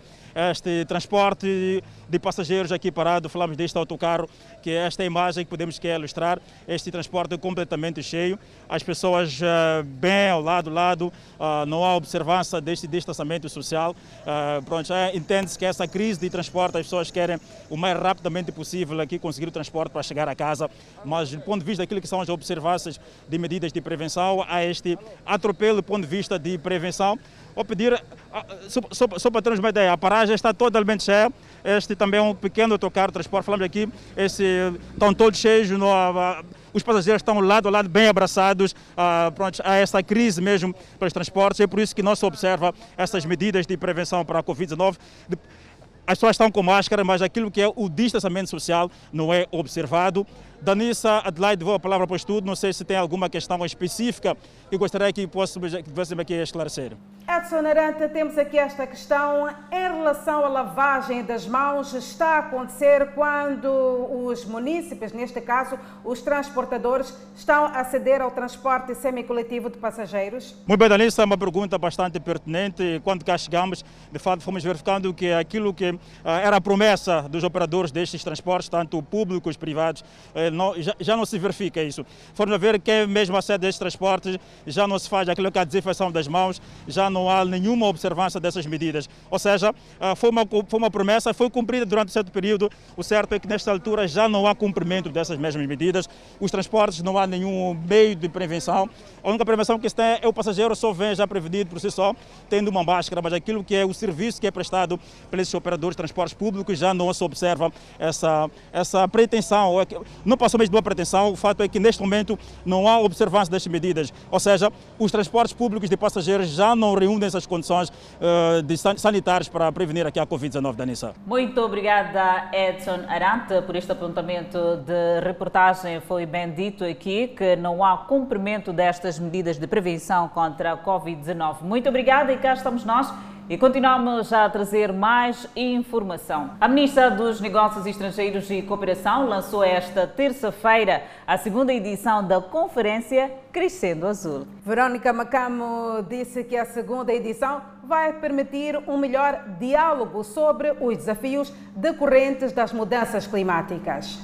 este transporte de passageiros aqui parado, falamos deste autocarro, que é esta imagem que podemos que ilustrar, este transporte completamente cheio, as pessoas uh, bem ao lado, lado, uh, não há observância deste distanciamento social, uh, pronto, é, entende-se que essa crise de transporte, as pessoas querem o mais rapidamente possível aqui conseguir o transporte para chegar a casa, mas do ponto de vista daquilo que são as observâncias de medidas de prevenção, há este atropelo do ponto de vista de prevenção. Vou pedir, ah, só, só, só para termos uma ideia, a paragem está totalmente cheia. Este também é um pequeno autocarro transporte, falamos aqui, esse, estão todos cheios, no, os passageiros estão lado a lado, bem abraçados uh, pronto, a essa crise mesmo para os transportes. É por isso que não se observa essas medidas de prevenção para a Covid-19 as pessoas estão com máscara, mas aquilo que é o distanciamento social não é observado. Danissa Adelaide, vou a palavra para o estudo. Não sei se tem alguma questão específica que gostaria que pudéssemos aqui esclarecer. Edson Aranta, temos aqui esta questão em relação à lavagem das mãos. Está a acontecer quando os munícipes, neste caso os transportadores, estão a ceder ao transporte semicoletivo de passageiros? Muito bem, Danissa, é uma pergunta bastante pertinente. Quando cá chegamos, de fato, fomos verificando que aquilo que ah, era a promessa dos operadores destes transportes, tanto públicos, privados, eh, não, já, já, não se verifica isso. Fomos a ver que mesmo a sede destes transportes já não se faz aquilo que é a desinfecção das mãos, já não há nenhuma observância dessas medidas. Ou seja, ah, foi uma, foi uma promessa, foi cumprida durante certo período. O certo é que nesta altura já não há cumprimento dessas mesmas medidas. Os transportes não há nenhum meio de prevenção. A única prevenção que se tem é o passageiro só vem já prevenido por si só, tendo uma máscara, mas aquilo que é o serviço que é prestado pelos operadores de transportes públicos já não se observa essa, essa pretensão. É não passou mesmo de boa pretensão, o fato é que neste momento não há observância destas medidas, ou seja, os transportes públicos de passageiros já não reúnem essas condições uh, sanitárias para prevenir aqui a Covid-19 da Nissa. Muito obrigada, Edson Arante, por este apontamento de reportagem. Foi bem dito aqui que não há cumprimento destas medidas de prevenção contra a Covid-19. Muito obrigada e cá estamos nós e continuamos a trazer mais informação. A Ministra dos Negócios Estrangeiros e Cooperação lançou esta terça-feira a segunda edição da conferência Crescendo Azul. Verônica Macamo disse que a segunda edição vai permitir um melhor diálogo sobre os desafios decorrentes das mudanças climáticas.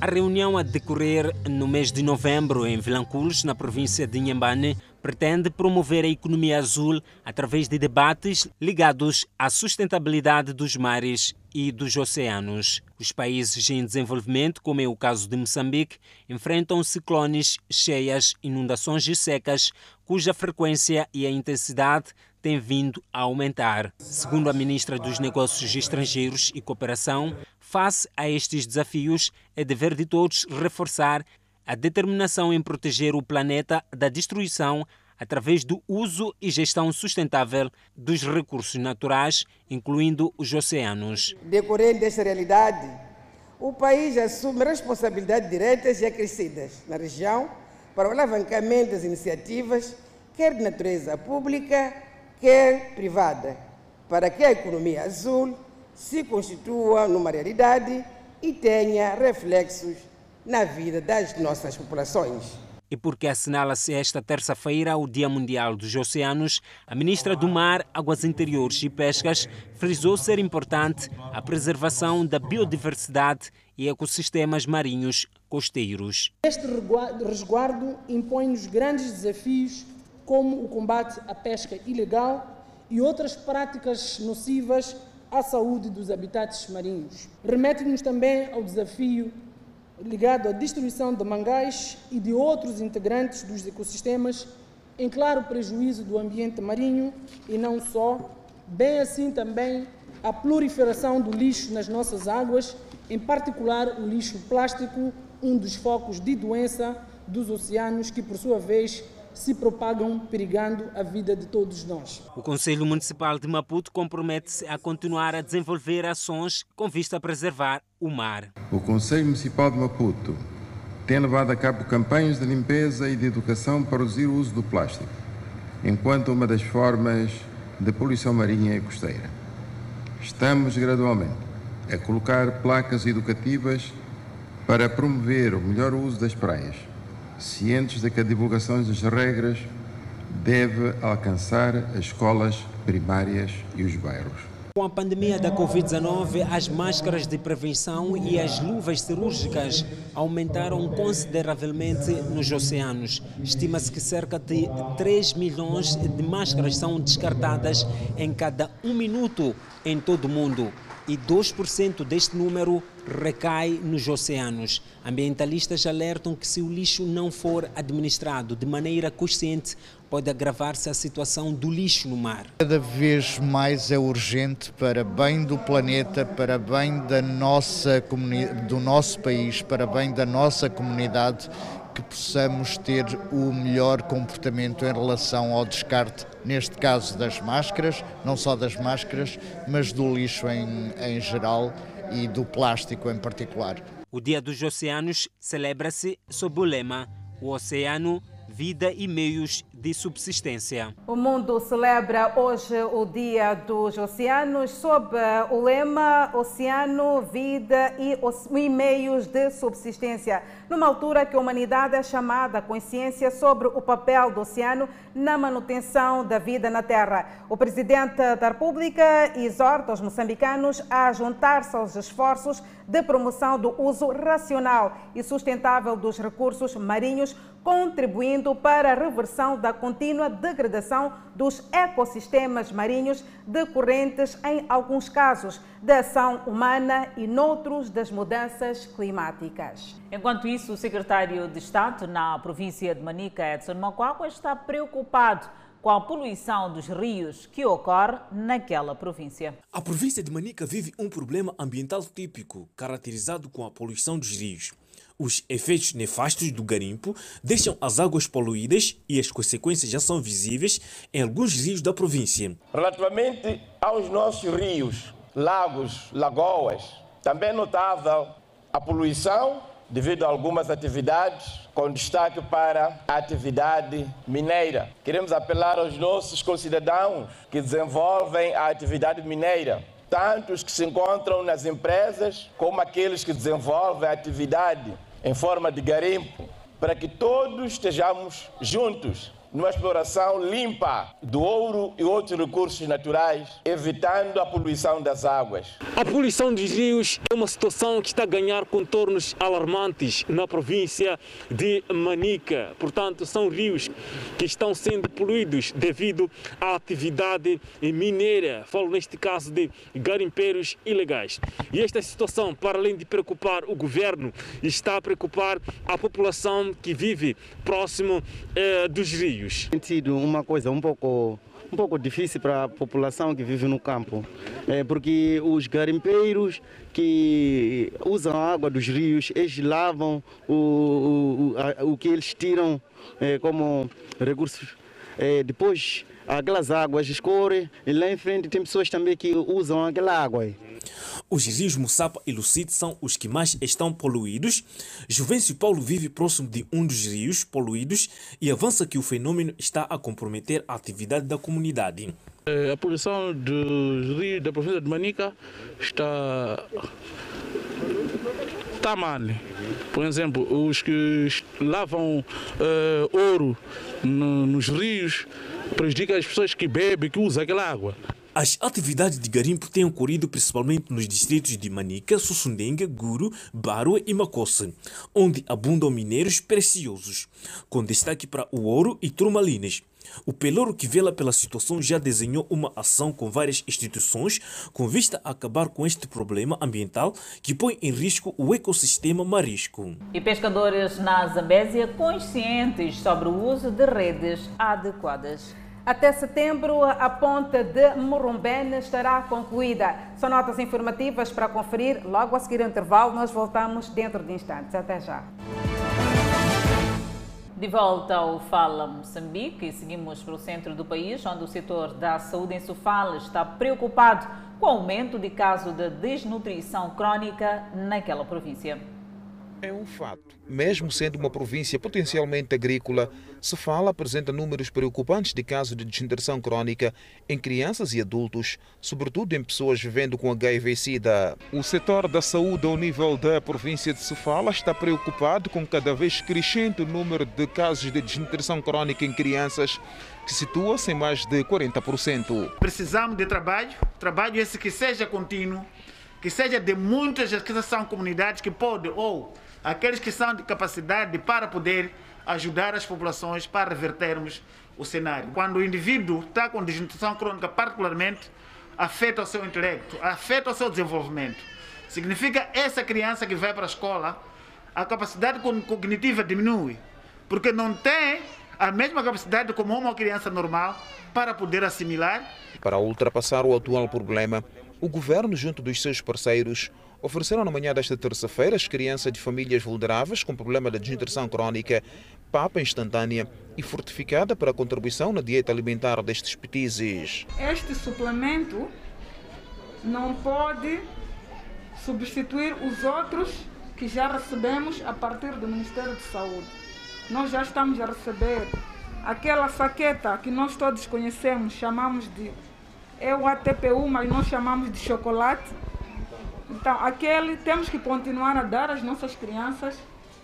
A reunião a decorrer no mês de novembro em Vilanculos, na província de Inhambane, pretende promover a economia azul através de debates ligados à sustentabilidade dos mares e dos oceanos. Os países em desenvolvimento, como é o caso de Moçambique, enfrentam ciclones, cheias, inundações e secas, cuja frequência e a intensidade têm vindo a aumentar. Segundo a ministra dos Negócios Estrangeiros e Cooperação, face a estes desafios, é dever de todos reforçar a determinação em proteger o planeta da destruição através do uso e gestão sustentável dos recursos naturais, incluindo os oceanos. Decorrente desta realidade, o país assume responsabilidades diretas e acrescidas na região para o alavancamento das iniciativas, quer de natureza pública, quer privada, para que a economia azul se constitua numa realidade e tenha reflexos na vida das nossas populações. E porque assinala-se esta terça-feira o Dia Mundial dos Oceanos, a ministra do Mar, Águas Interiores e Pescas frisou ser importante a preservação da biodiversidade e ecossistemas marinhos costeiros. Este resguardo impõe-nos grandes desafios, como o combate à pesca ilegal e outras práticas nocivas à saúde dos habitats marinhos. Remete-nos também ao desafio ligado à destruição de mangás e de outros integrantes dos ecossistemas, em claro prejuízo do ambiente marinho e não só, bem assim também a proliferação do lixo nas nossas águas, em particular o lixo plástico, um dos focos de doença dos oceanos, que por sua vez se propagam, perigando a vida de todos nós. O Conselho Municipal de Maputo compromete-se a continuar a desenvolver ações com vista a preservar o mar. O Conselho Municipal de Maputo tem levado a cabo campanhas de limpeza e de educação para reduzir o uso do plástico, enquanto uma das formas de poluição marinha e costeira. Estamos gradualmente a colocar placas educativas para promover o melhor uso das praias cientes de que a divulgação das regras deve alcançar as escolas primárias e os bairros. Com a pandemia da Covid-19, as máscaras de prevenção e as luvas cirúrgicas aumentaram consideravelmente nos oceanos. Estima-se que cerca de 3 milhões de máscaras são descartadas em cada um minuto em todo o mundo e 2% deste número recai nos oceanos. Ambientalistas alertam que se o lixo não for administrado de maneira consciente, pode agravar-se a situação do lixo no mar. Cada vez mais é urgente para bem do planeta, para bem da nossa do nosso país, para bem da nossa comunidade, que possamos ter o melhor comportamento em relação ao descarte, neste caso das máscaras, não só das máscaras, mas do lixo em, em geral e do plástico em particular. O Dia dos Oceanos celebra-se sob o lema O Oceano vida e meios de subsistência. O mundo celebra hoje o Dia dos Oceanos sob o lema Oceano, Vida e Meios de Subsistência, numa altura que a humanidade é chamada à consciência sobre o papel do oceano na manutenção da vida na Terra. O Presidente da República exorta os moçambicanos a juntar-se aos esforços de promoção do uso racional e sustentável dos recursos marinhos contribuindo para a reversão da contínua degradação dos ecossistemas marinhos decorrentes, em alguns casos, da ação humana e noutros das mudanças climáticas. Enquanto isso, o secretário de Estado na província de Manica, Edson Macuacua, está preocupado com a poluição dos rios que ocorre naquela província. A província de Manica vive um problema ambiental típico, caracterizado com a poluição dos rios. Os efeitos nefastos do garimpo deixam as águas poluídas e as consequências já são visíveis em alguns rios da província. Relativamente aos nossos rios, lagos, lagoas, também notável a poluição devido a algumas atividades, com destaque para a atividade mineira. Queremos apelar aos nossos concidadãos que desenvolvem a atividade mineira, tanto os que se encontram nas empresas, como aqueles que desenvolvem a atividade em forma de garimpo, para que todos estejamos juntos numa exploração limpa do ouro e outros recursos naturais, evitando a poluição das águas. A poluição dos rios é uma situação que está a ganhar contornos alarmantes na província de Manica. Portanto, são rios que estão sendo poluídos devido à atividade mineira. Falo neste caso de garimpeiros ilegais. E esta situação, para além de preocupar o governo, está a preocupar a população que vive próximo eh, dos rios. Tem sido uma coisa um pouco um pouco difícil para a população que vive no campo, é porque os garimpeiros que usam a água dos rios, eles lavam o, o, a, o que eles tiram é, como recursos. É, depois aquelas águas escorrem e lá em frente tem pessoas também que usam aquela água. Os rios Mussapa e Lucite são os que mais estão poluídos. Juvencio Paulo vive próximo de um dos rios poluídos e avança que o fenômeno está a comprometer a atividade da comunidade. A poluição dos rios da província de Manica está, está mal. Por exemplo, os que lavam uh, ouro no, nos rios prejudicam as pessoas que bebem, que usam aquela água. As atividades de garimpo têm ocorrido principalmente nos distritos de Manica, Sussundenga, Guru, Barua e Macosse, onde abundam minérios preciosos, com destaque para o ouro e turmalinas. O Pelouro que vela pela situação já desenhou uma ação com várias instituições com vista a acabar com este problema ambiental que põe em risco o ecossistema marisco. E pescadores na Zambésia conscientes sobre o uso de redes adequadas. Até setembro, a ponte de Morumbene estará concluída. São notas informativas para conferir. Logo a seguir o intervalo, nós voltamos dentro de instantes. Até já. De volta ao Fala Moçambique, seguimos para o centro do país, onde o setor da saúde em Sofala está preocupado com o aumento de casos de desnutrição crónica naquela província. É um fato. Mesmo sendo uma província potencialmente agrícola, Sofala apresenta números preocupantes de casos de desnutrição crônica em crianças e adultos, sobretudo em pessoas vivendo com HIV-Sida. O setor da saúde ao nível da província de Sofala está preocupado com cada vez crescente número de casos de desnutrição crônica em crianças, que situa-se em mais de 40%. Precisamos de trabalho, trabalho esse que seja contínuo, que seja de muitas que são comunidades que podem ou aqueles que são de capacidade para poder ajudar as populações para revertermos o cenário. Quando o indivíduo está com desnutrição crônica, particularmente, afeta o seu intelecto, afeta o seu desenvolvimento. Significa essa criança que vai para a escola, a capacidade cognitiva diminui, porque não tem a mesma capacidade como uma criança normal para poder assimilar. Para ultrapassar o atual problema, o governo, junto dos seus parceiros, ofereceram na manhã desta terça-feira às crianças de famílias vulneráveis com problema de desnutrição crónica papa instantânea e fortificada para a contribuição na dieta alimentar destes petizes. Este suplemento não pode substituir os outros que já recebemos a partir do Ministério de Saúde. Nós já estamos a receber aquela saqueta que nós todos conhecemos, chamamos de é o ATPU, mas nós chamamos de chocolate então, aquele temos que continuar a dar às nossas crianças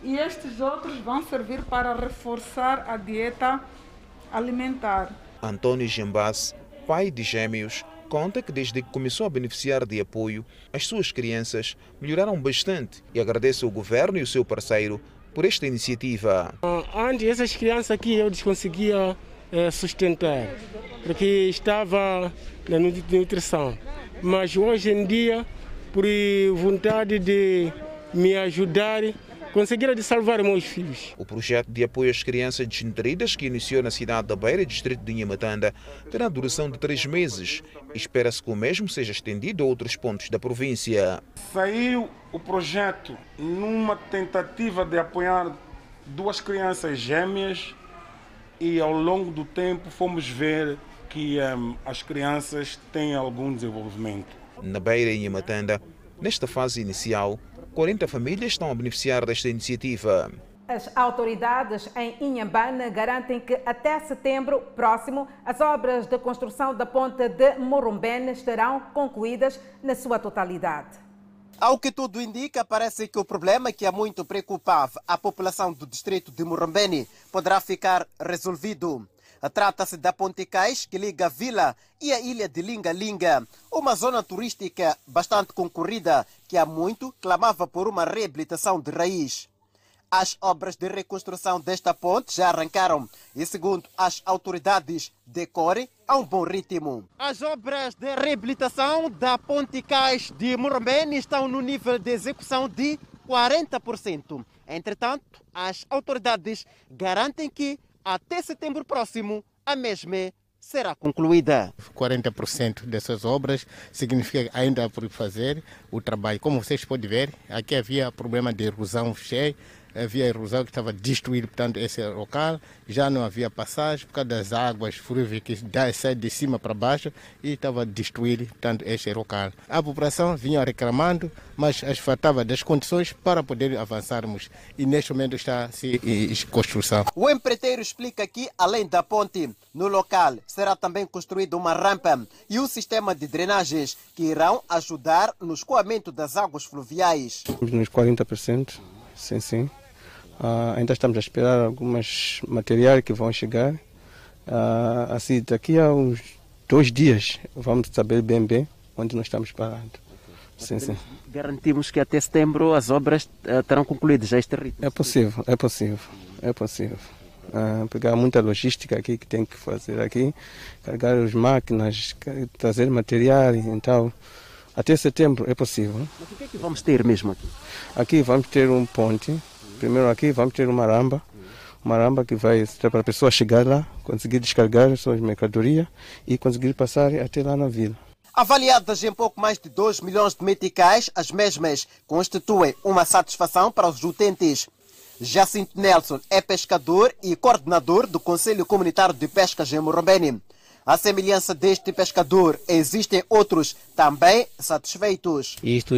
e estes outros vão servir para reforçar a dieta alimentar. Antônio Gembas, pai de gêmeos, conta que desde que começou a beneficiar de apoio, as suas crianças melhoraram bastante e agradece ao governo e o seu parceiro por esta iniciativa. Antes, essas crianças aqui eu conseguia eh, sustentar, porque estava na nutrição. Mas hoje em dia por vontade de me ajudar, conseguiram de salvar meus filhos. O projeto de apoio às crianças desnutridas, que iniciou na cidade da Beira, distrito de Inhamatanda, terá duração de três meses. Espera-se que o mesmo seja estendido a outros pontos da província. Saiu o projeto numa tentativa de apoiar duas crianças gêmeas e ao longo do tempo fomos ver que um, as crianças têm algum desenvolvimento. Na Beira e Inhamatanda, nesta fase inicial, 40 famílias estão a beneficiar desta iniciativa. As autoridades em Inhambane garantem que até setembro próximo as obras de construção da ponte de Morumbene estarão concluídas na sua totalidade. Ao que tudo indica, parece que o problema que há muito preocupava a população do distrito de Morumbene poderá ficar resolvido. Trata-se da Ponte Cais, que liga a vila e a ilha de Linga Linga, uma zona turística bastante concorrida que há muito clamava por uma reabilitação de raiz. As obras de reconstrução desta ponte já arrancaram e, segundo as autoridades, decorrem a um bom ritmo. As obras de reabilitação da Ponte Cais de Murambene estão no nível de execução de 40%. Entretanto, as autoridades garantem que até setembro próximo a mesma será concluída. 40% dessas obras significa ainda por fazer o trabalho. Como vocês podem ver, aqui havia problema de erosão cheia havia erosão que estava destruído, portanto, esse local. Já não havia passagem por causa das águas fluvíveis que saem de cima para baixo e estava destruído, portanto, esse local. A população vinha reclamando, mas faltava das condições para poder avançarmos e neste momento está em construção. O empreiteiro explica que, além da ponte, no local será também construída uma rampa e um sistema de drenagens que irão ajudar no escoamento das águas fluviais. Nos 40%, sim, sim. Uh, ainda estamos a esperar algumas materiais que vão chegar. Uh, assim, daqui a uns dois dias vamos saber bem bem onde nós estamos parando. Sim, sim. Garantimos que até setembro as obras uh, terão concluídas a este ritmo. É possível, é possível, é possível. Uh, pegar muita logística aqui que tem que fazer aqui, carregar as máquinas, trazer material, então até setembro é possível. Mas o que é que vamos ter mesmo aqui? Aqui vamos ter um ponte Primeiro aqui vamos ter uma ramba, uma ramba que vai para a pessoa chegar lá, conseguir descarregar suas mercadorias e conseguir passar até lá na vila. Avaliadas em pouco mais de 2 milhões de meticais, as mesmas constituem uma satisfação para os utentes. Jacinto Nelson é pescador e coordenador do Conselho Comunitário de Pescas em Morrobene. À semelhança deste pescador, existem outros também satisfeitos. Isto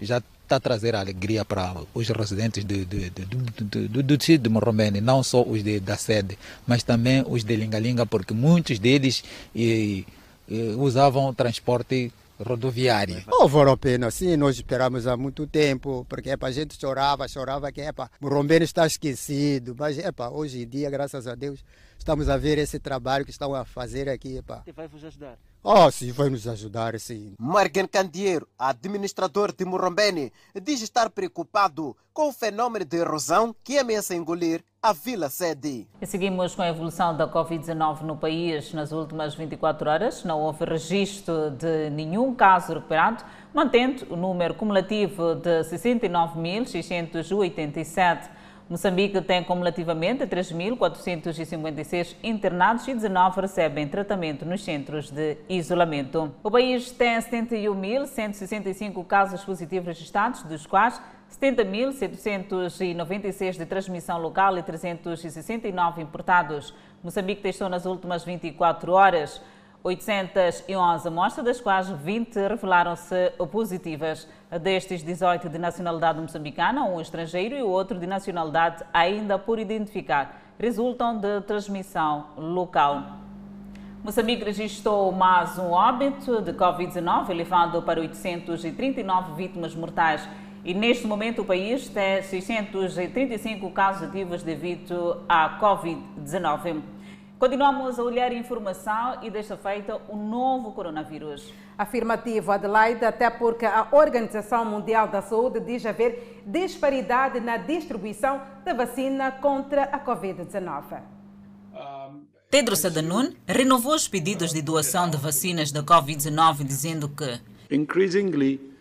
já está a trazer alegria para os residentes do, do, do, do, do distrito de Morromene, não só os de, da sede, mas também os de Lingalinga, porque muitos deles e, e, usavam transporte rodoviário. Oh, pena, sim, nós esperamos há muito tempo, porque epa, a gente chorava, chorava que epa, Morromene está esquecido, mas epa, hoje em dia, graças a Deus, estamos a ver esse trabalho que estão a fazer aqui. Epa. Vai vos ajudar? Oh, sim, vai nos ajudar, sim. Morgan Candeeiro, administrador de Morrombene, diz estar preocupado com o fenômeno de erosão que ameaça engolir a Vila Sede. E seguimos com a evolução da Covid-19 no país. Nas últimas 24 horas não houve registro de nenhum caso recuperado, mantendo o número cumulativo de 69.687. Moçambique tem cumulativamente 3.456 internados e 19 recebem tratamento nos centros de isolamento. O país tem 71.165 casos positivos registrados, dos quais 70.796 de transmissão local e 369 importados. Moçambique testou nas últimas 24 horas 811 amostras, das quais 20 revelaram-se positivas. Destes, 18 de nacionalidade moçambicana, um estrangeiro e o outro de nacionalidade ainda por identificar, resultam de transmissão local. Moçambique registrou mais um óbito de Covid-19, elevado para 839 vítimas mortais. E neste momento o país tem 635 casos ativos devido à Covid-19. Continuamos a olhar a informação e desta feita o novo coronavírus. Afirmativo, Adelaide, até porque a Organização Mundial da Saúde diz haver disparidade na distribuição da vacina contra a Covid-19. Tedros Adhanom renovou os pedidos de doação de vacinas da Covid-19, dizendo que Increasingly,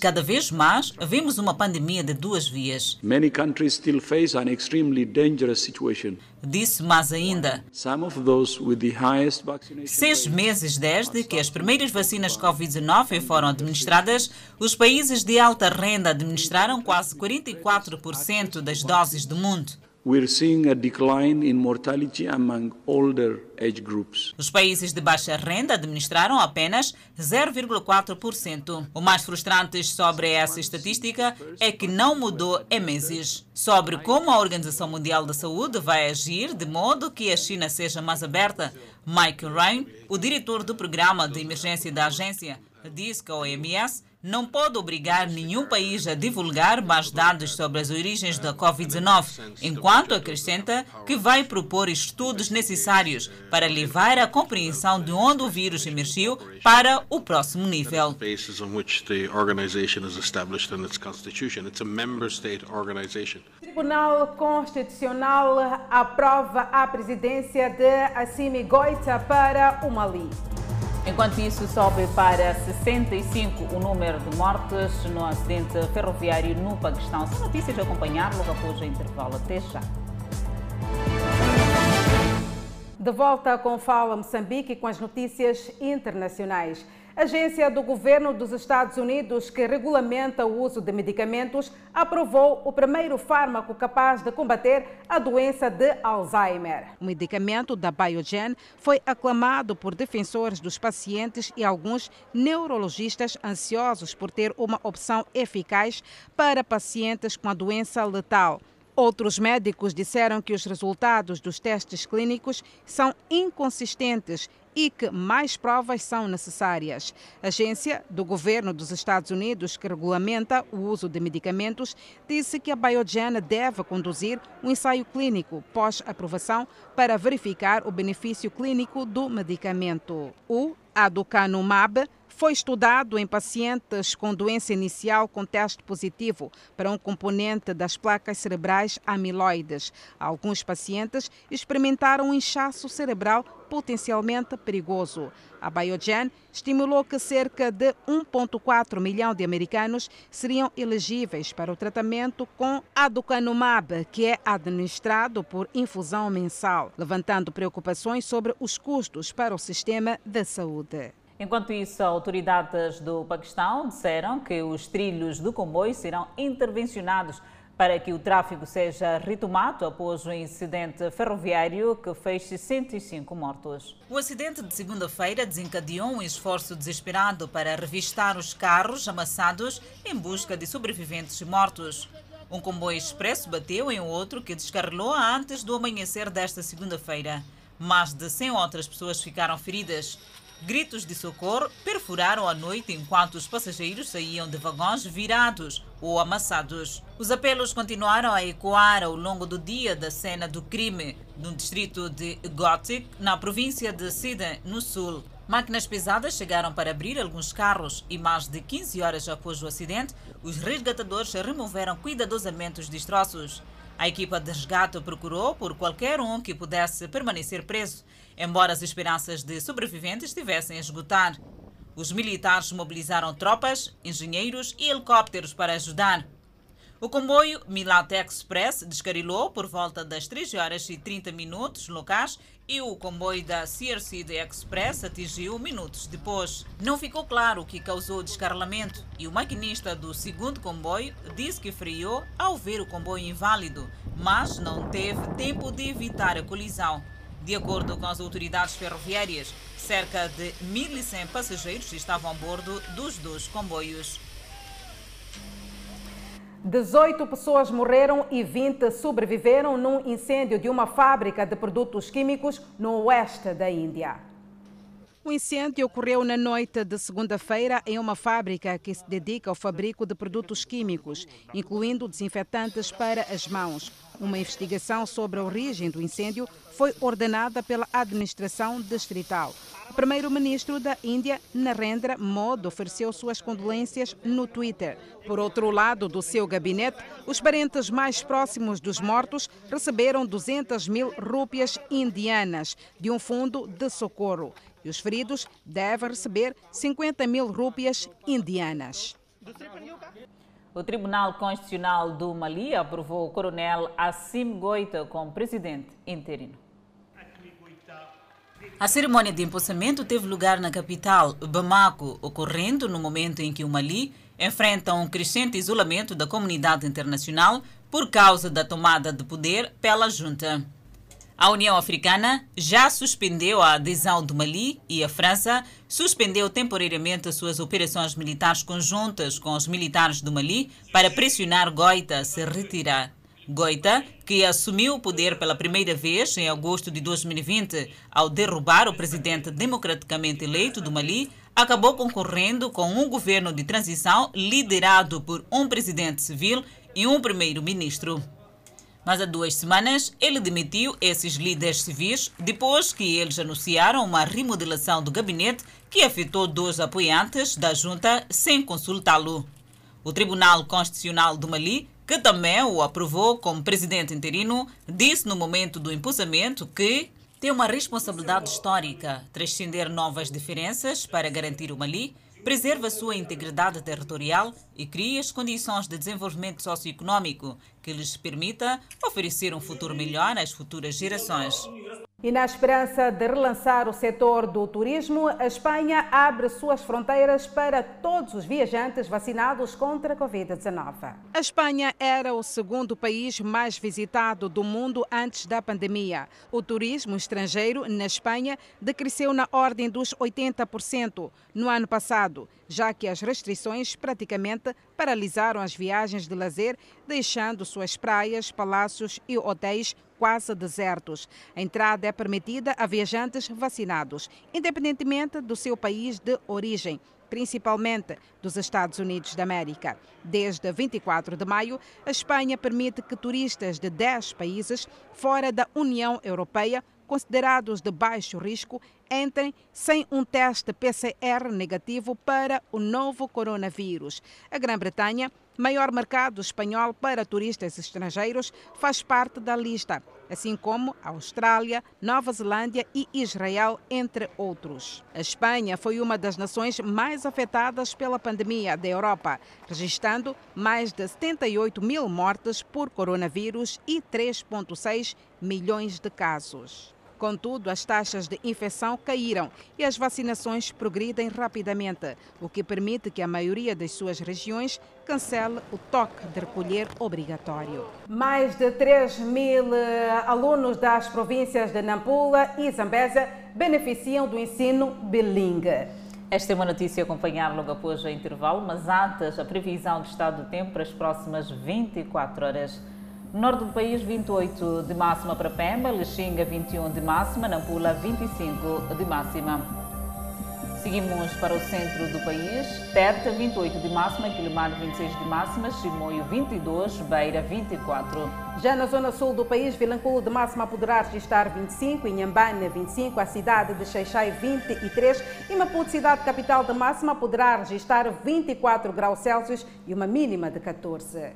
Cada vez mais vemos uma pandemia de duas vias. Many countries still face an extremely dangerous situation. Disse mais ainda. Some of those with the highest vaccination Seis meses desde que as primeiras vacinas Covid-19 foram administradas, os países de alta renda administraram quase 44% das doses do mundo. We're seeing a decline in mortality among older age groups. Os países de baixa renda administraram apenas 0,4%. O mais frustrante sobre essa estatística é que não mudou em meses. Sobre como a Organização Mundial da Saúde vai agir de modo que a China seja mais aberta, Mike Ryan, o diretor do programa de emergência da agência, diz que a OMS não pode obrigar nenhum país a divulgar mais dados sobre as origens da Covid-19, enquanto acrescenta que vai propor estudos necessários para levar a compreensão de onde o vírus emergiu para o próximo nível. Tribunal Constitucional aprova a presidência de Assimi Goita para o Mali. Enquanto isso, sobe para 65 o número de mortes no acidente ferroviário no Paquistão. São notícias a acompanhar logo após o intervalo. Até já. De volta com Fala Moçambique com as notícias internacionais. Agência do governo dos Estados Unidos que regulamenta o uso de medicamentos aprovou o primeiro fármaco capaz de combater a doença de Alzheimer. O medicamento da Biogen foi aclamado por defensores dos pacientes e alguns neurologistas ansiosos por ter uma opção eficaz para pacientes com a doença letal. Outros médicos disseram que os resultados dos testes clínicos são inconsistentes e que mais provas são necessárias. A agência do governo dos Estados Unidos, que regulamenta o uso de medicamentos, disse que a Biogen deve conduzir um ensaio clínico pós-aprovação para verificar o benefício clínico do medicamento. O aducanumab foi estudado em pacientes com doença inicial com teste positivo para um componente das placas cerebrais amiloides. Alguns pacientes experimentaram um inchaço cerebral potencialmente perigoso. A Biogen estimulou que cerca de 1,4 milhão de americanos seriam elegíveis para o tratamento com aducanumab, que é administrado por infusão mensal, levantando preocupações sobre os custos para o sistema de saúde. Enquanto isso, autoridades do Paquistão disseram que os trilhos do comboio serão intervencionados para que o tráfego seja retomado após o incidente ferroviário que fez 65 mortos. O acidente de segunda-feira desencadeou um esforço desesperado para revistar os carros amassados em busca de sobreviventes mortos. Um comboio expresso bateu em outro que descarrilou antes do amanhecer desta segunda-feira. Mais de 100 outras pessoas ficaram feridas. Gritos de socorro perfuraram a noite enquanto os passageiros saíam de vagões virados ou amassados. Os apelos continuaram a ecoar ao longo do dia da cena do crime, no distrito de Gothic, na província de Sida, no sul. Máquinas pesadas chegaram para abrir alguns carros e, mais de 15 horas após o acidente, os resgatadores removeram cuidadosamente os destroços. A equipa de resgate procurou por qualquer um que pudesse permanecer preso, embora as esperanças de sobreviventes estivessem a esgotar. Os militares mobilizaram tropas, engenheiros e helicópteros para ajudar. O comboio Milat Express descarrilou por volta das 3 horas e 30 minutos locais e o comboio da CRC Express atingiu minutos depois. Não ficou claro o que causou o descarrilamento e o maquinista do segundo comboio disse que freou ao ver o comboio inválido, mas não teve tempo de evitar a colisão. De acordo com as autoridades ferroviárias, cerca de 1.100 passageiros estavam a bordo dos dois comboios. 18 pessoas morreram e 20 sobreviveram num incêndio de uma fábrica de produtos químicos no oeste da Índia. O incêndio ocorreu na noite de segunda-feira em uma fábrica que se dedica ao fabrico de produtos químicos, incluindo desinfetantes para as mãos. Uma investigação sobre a origem do incêndio foi ordenada pela administração distrital. O primeiro-ministro da Índia, Narendra Modi, ofereceu suas condolências no Twitter. Por outro lado do seu gabinete, os parentes mais próximos dos mortos receberam 200 mil rúpias indianas de um fundo de socorro e os feridos devem receber 50 mil rúpias indianas. O Tribunal Constitucional do Mali aprovou o coronel Assim Goita como presidente interino. A cerimônia de empossamento teve lugar na capital, Bamako, ocorrendo no momento em que o Mali enfrenta um crescente isolamento da comunidade internacional por causa da tomada de poder pela junta. A União Africana já suspendeu a adesão do Mali e a França suspendeu temporariamente suas operações militares conjuntas com os militares do Mali para pressionar Goita a se retirar. Goita, que assumiu o poder pela primeira vez em agosto de 2020 ao derrubar o presidente democraticamente eleito do Mali, acabou concorrendo com um governo de transição liderado por um presidente civil e um primeiro-ministro. Mas há duas semanas ele demitiu esses líderes civis depois que eles anunciaram uma remodelação do gabinete que afetou dois apoiantes da junta sem consultá-lo. O Tribunal Constitucional do Mali, que também o aprovou como presidente interino, disse no momento do impulsamento que tem uma responsabilidade histórica transcender novas diferenças para garantir o Mali preserva sua integridade territorial e cria as condições de desenvolvimento socioeconômico que lhes permita oferecer um futuro melhor às futuras gerações. E na esperança de relançar o setor do turismo, a Espanha abre suas fronteiras para todos os viajantes vacinados contra a Covid-19. A Espanha era o segundo país mais visitado do mundo antes da pandemia. O turismo estrangeiro na Espanha decresceu na ordem dos 80% no ano passado, já que as restrições praticamente paralisaram as viagens de lazer, deixando suas praias, palácios e hotéis quase desertos. A entrada é permitida a viajantes vacinados, independentemente do seu país de origem principalmente dos Estados Unidos da América. Desde 24 de maio, a Espanha permite que turistas de 10 países fora da União Europeia, considerados de baixo risco, entrem sem um teste PCR negativo para o novo coronavírus. A Grã-Bretanha maior mercado espanhol para turistas estrangeiros, faz parte da lista, assim como a Austrália, Nova Zelândia e Israel, entre outros. A Espanha foi uma das nações mais afetadas pela pandemia da Europa, registrando mais de 78 mil mortes por coronavírus e 3,6 milhões de casos. Contudo, as taxas de infecção caíram e as vacinações progridem rapidamente, o que permite que a maioria das suas regiões cancele o toque de recolher obrigatório. Mais de 3 mil eh, alunos das províncias de Nampula e Zambésia beneficiam do ensino bilingue. Esta é uma notícia a acompanhar logo após o intervalo, mas antes a previsão do estado do tempo para as próximas 24 horas. No norte do país, 28 de máxima para Pemba, Lixinga 21 de máxima, Nampula 25 de máxima. Seguimos para o centro do país, Tete 28 de máxima, Quilomar 26 de máxima, Chimoio 22, Beira 24. Já na zona sul do país, Vilanculo de máxima poderá registrar 25, Inhambane 25, a cidade de Xeixai 23 e Maputo, cidade capital de máxima, poderá registrar 24 graus Celsius e uma mínima de 14.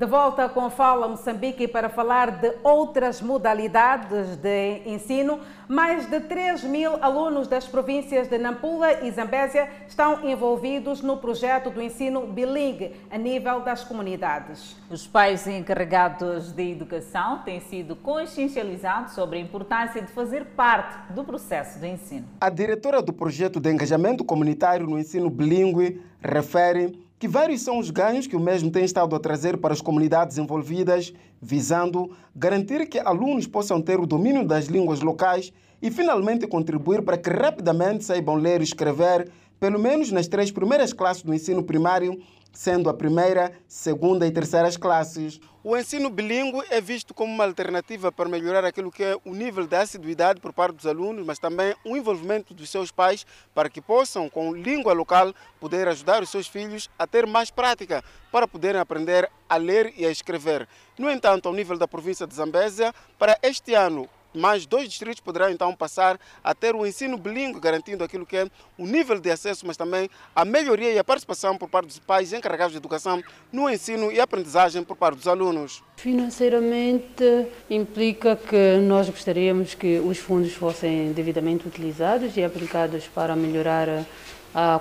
De volta com Fala Moçambique para falar de outras modalidades de ensino. Mais de 3 mil alunos das províncias de Nampula e Zambésia estão envolvidos no projeto do ensino bilingue a nível das comunidades. Os pais encarregados de educação têm sido consciencializados sobre a importância de fazer parte do processo de ensino. A diretora do projeto de engajamento comunitário no ensino bilíngue refere que vários são os ganhos que o mesmo tem estado a trazer para as comunidades envolvidas, visando garantir que alunos possam ter o domínio das línguas locais e finalmente contribuir para que rapidamente saibam ler e escrever, pelo menos nas três primeiras classes do ensino primário, sendo a primeira, segunda e terceiras classes. O ensino bilíngue é visto como uma alternativa para melhorar aquilo que é o nível de assiduidade por parte dos alunos, mas também o envolvimento dos seus pais para que possam, com língua local, poder ajudar os seus filhos a ter mais prática para poderem aprender a ler e a escrever. No entanto, ao nível da província de Zambésia, para este ano, mais dois distritos poderão então passar a ter o ensino bilíngue, garantindo aquilo que é o nível de acesso, mas também a melhoria e a participação por parte dos pais encarregados de educação no ensino e aprendizagem por parte dos alunos. Financeiramente implica que nós gostaríamos que os fundos fossem devidamente utilizados e aplicados para melhorar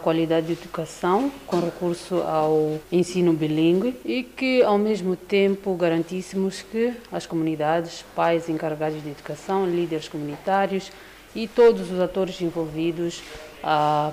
qualidade de educação com recurso ao ensino bilíngue e que, ao mesmo tempo, garantíssemos que as comunidades, pais encarregados de educação, líderes comunitários e todos os atores envolvidos ah,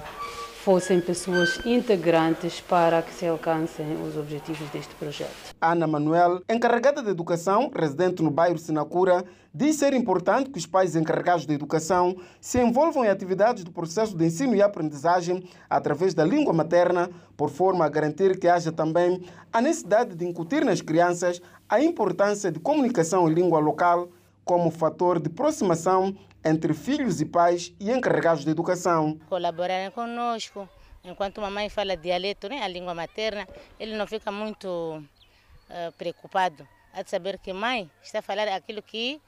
fossem pessoas integrantes para que se alcancem os objetivos deste projeto. Ana Manuel, encarregada de educação, residente no bairro Sinacura, diz ser importante que os pais encarregados de educação se envolvam em atividades do processo de ensino e aprendizagem através da língua materna, por forma a garantir que haja também a necessidade de incutir nas crianças a importância de comunicação em língua local como fator de aproximação entre filhos e pais e encarregados de educação. Colaborarem conosco. Enquanto uma mãe fala dialeto, né, a língua materna, ele não fica muito uh, preocupado. Há de saber que mãe está a falar aquilo que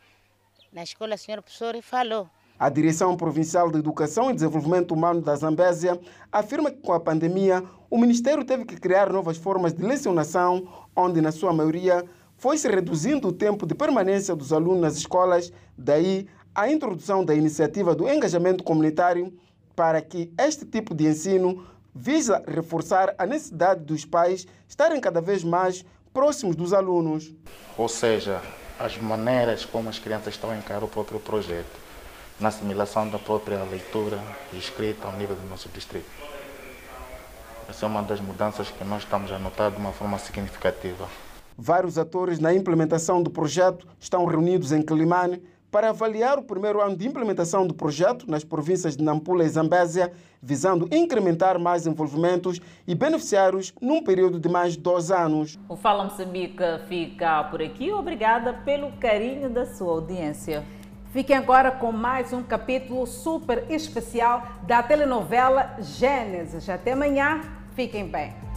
na escola a senhora professora falou. A Direção Provincial de Educação e Desenvolvimento Humano da Zambésia afirma que com a pandemia o Ministério teve que criar novas formas de lecionação, onde na sua maioria foi-se reduzindo o tempo de permanência dos alunos nas escolas, daí a introdução da iniciativa do engajamento comunitário para que este tipo de ensino visa reforçar a necessidade dos pais estarem cada vez mais próximos dos alunos. Ou seja, as maneiras como as crianças estão a encarar o próprio projeto, na assimilação da própria leitura e escrita ao nível do nosso distrito. Essa é uma das mudanças que nós estamos a notar de uma forma significativa. Vários atores na implementação do projeto estão reunidos em Quilimane para avaliar o primeiro ano de implementação do projeto nas províncias de Nampula e Zambésia, visando incrementar mais envolvimentos e beneficiários num período de mais dois anos. O Fala Moçambique fica por aqui. Obrigada pelo carinho da sua audiência. Fiquem agora com mais um capítulo super especial da telenovela Gênesis. Até amanhã. Fiquem bem.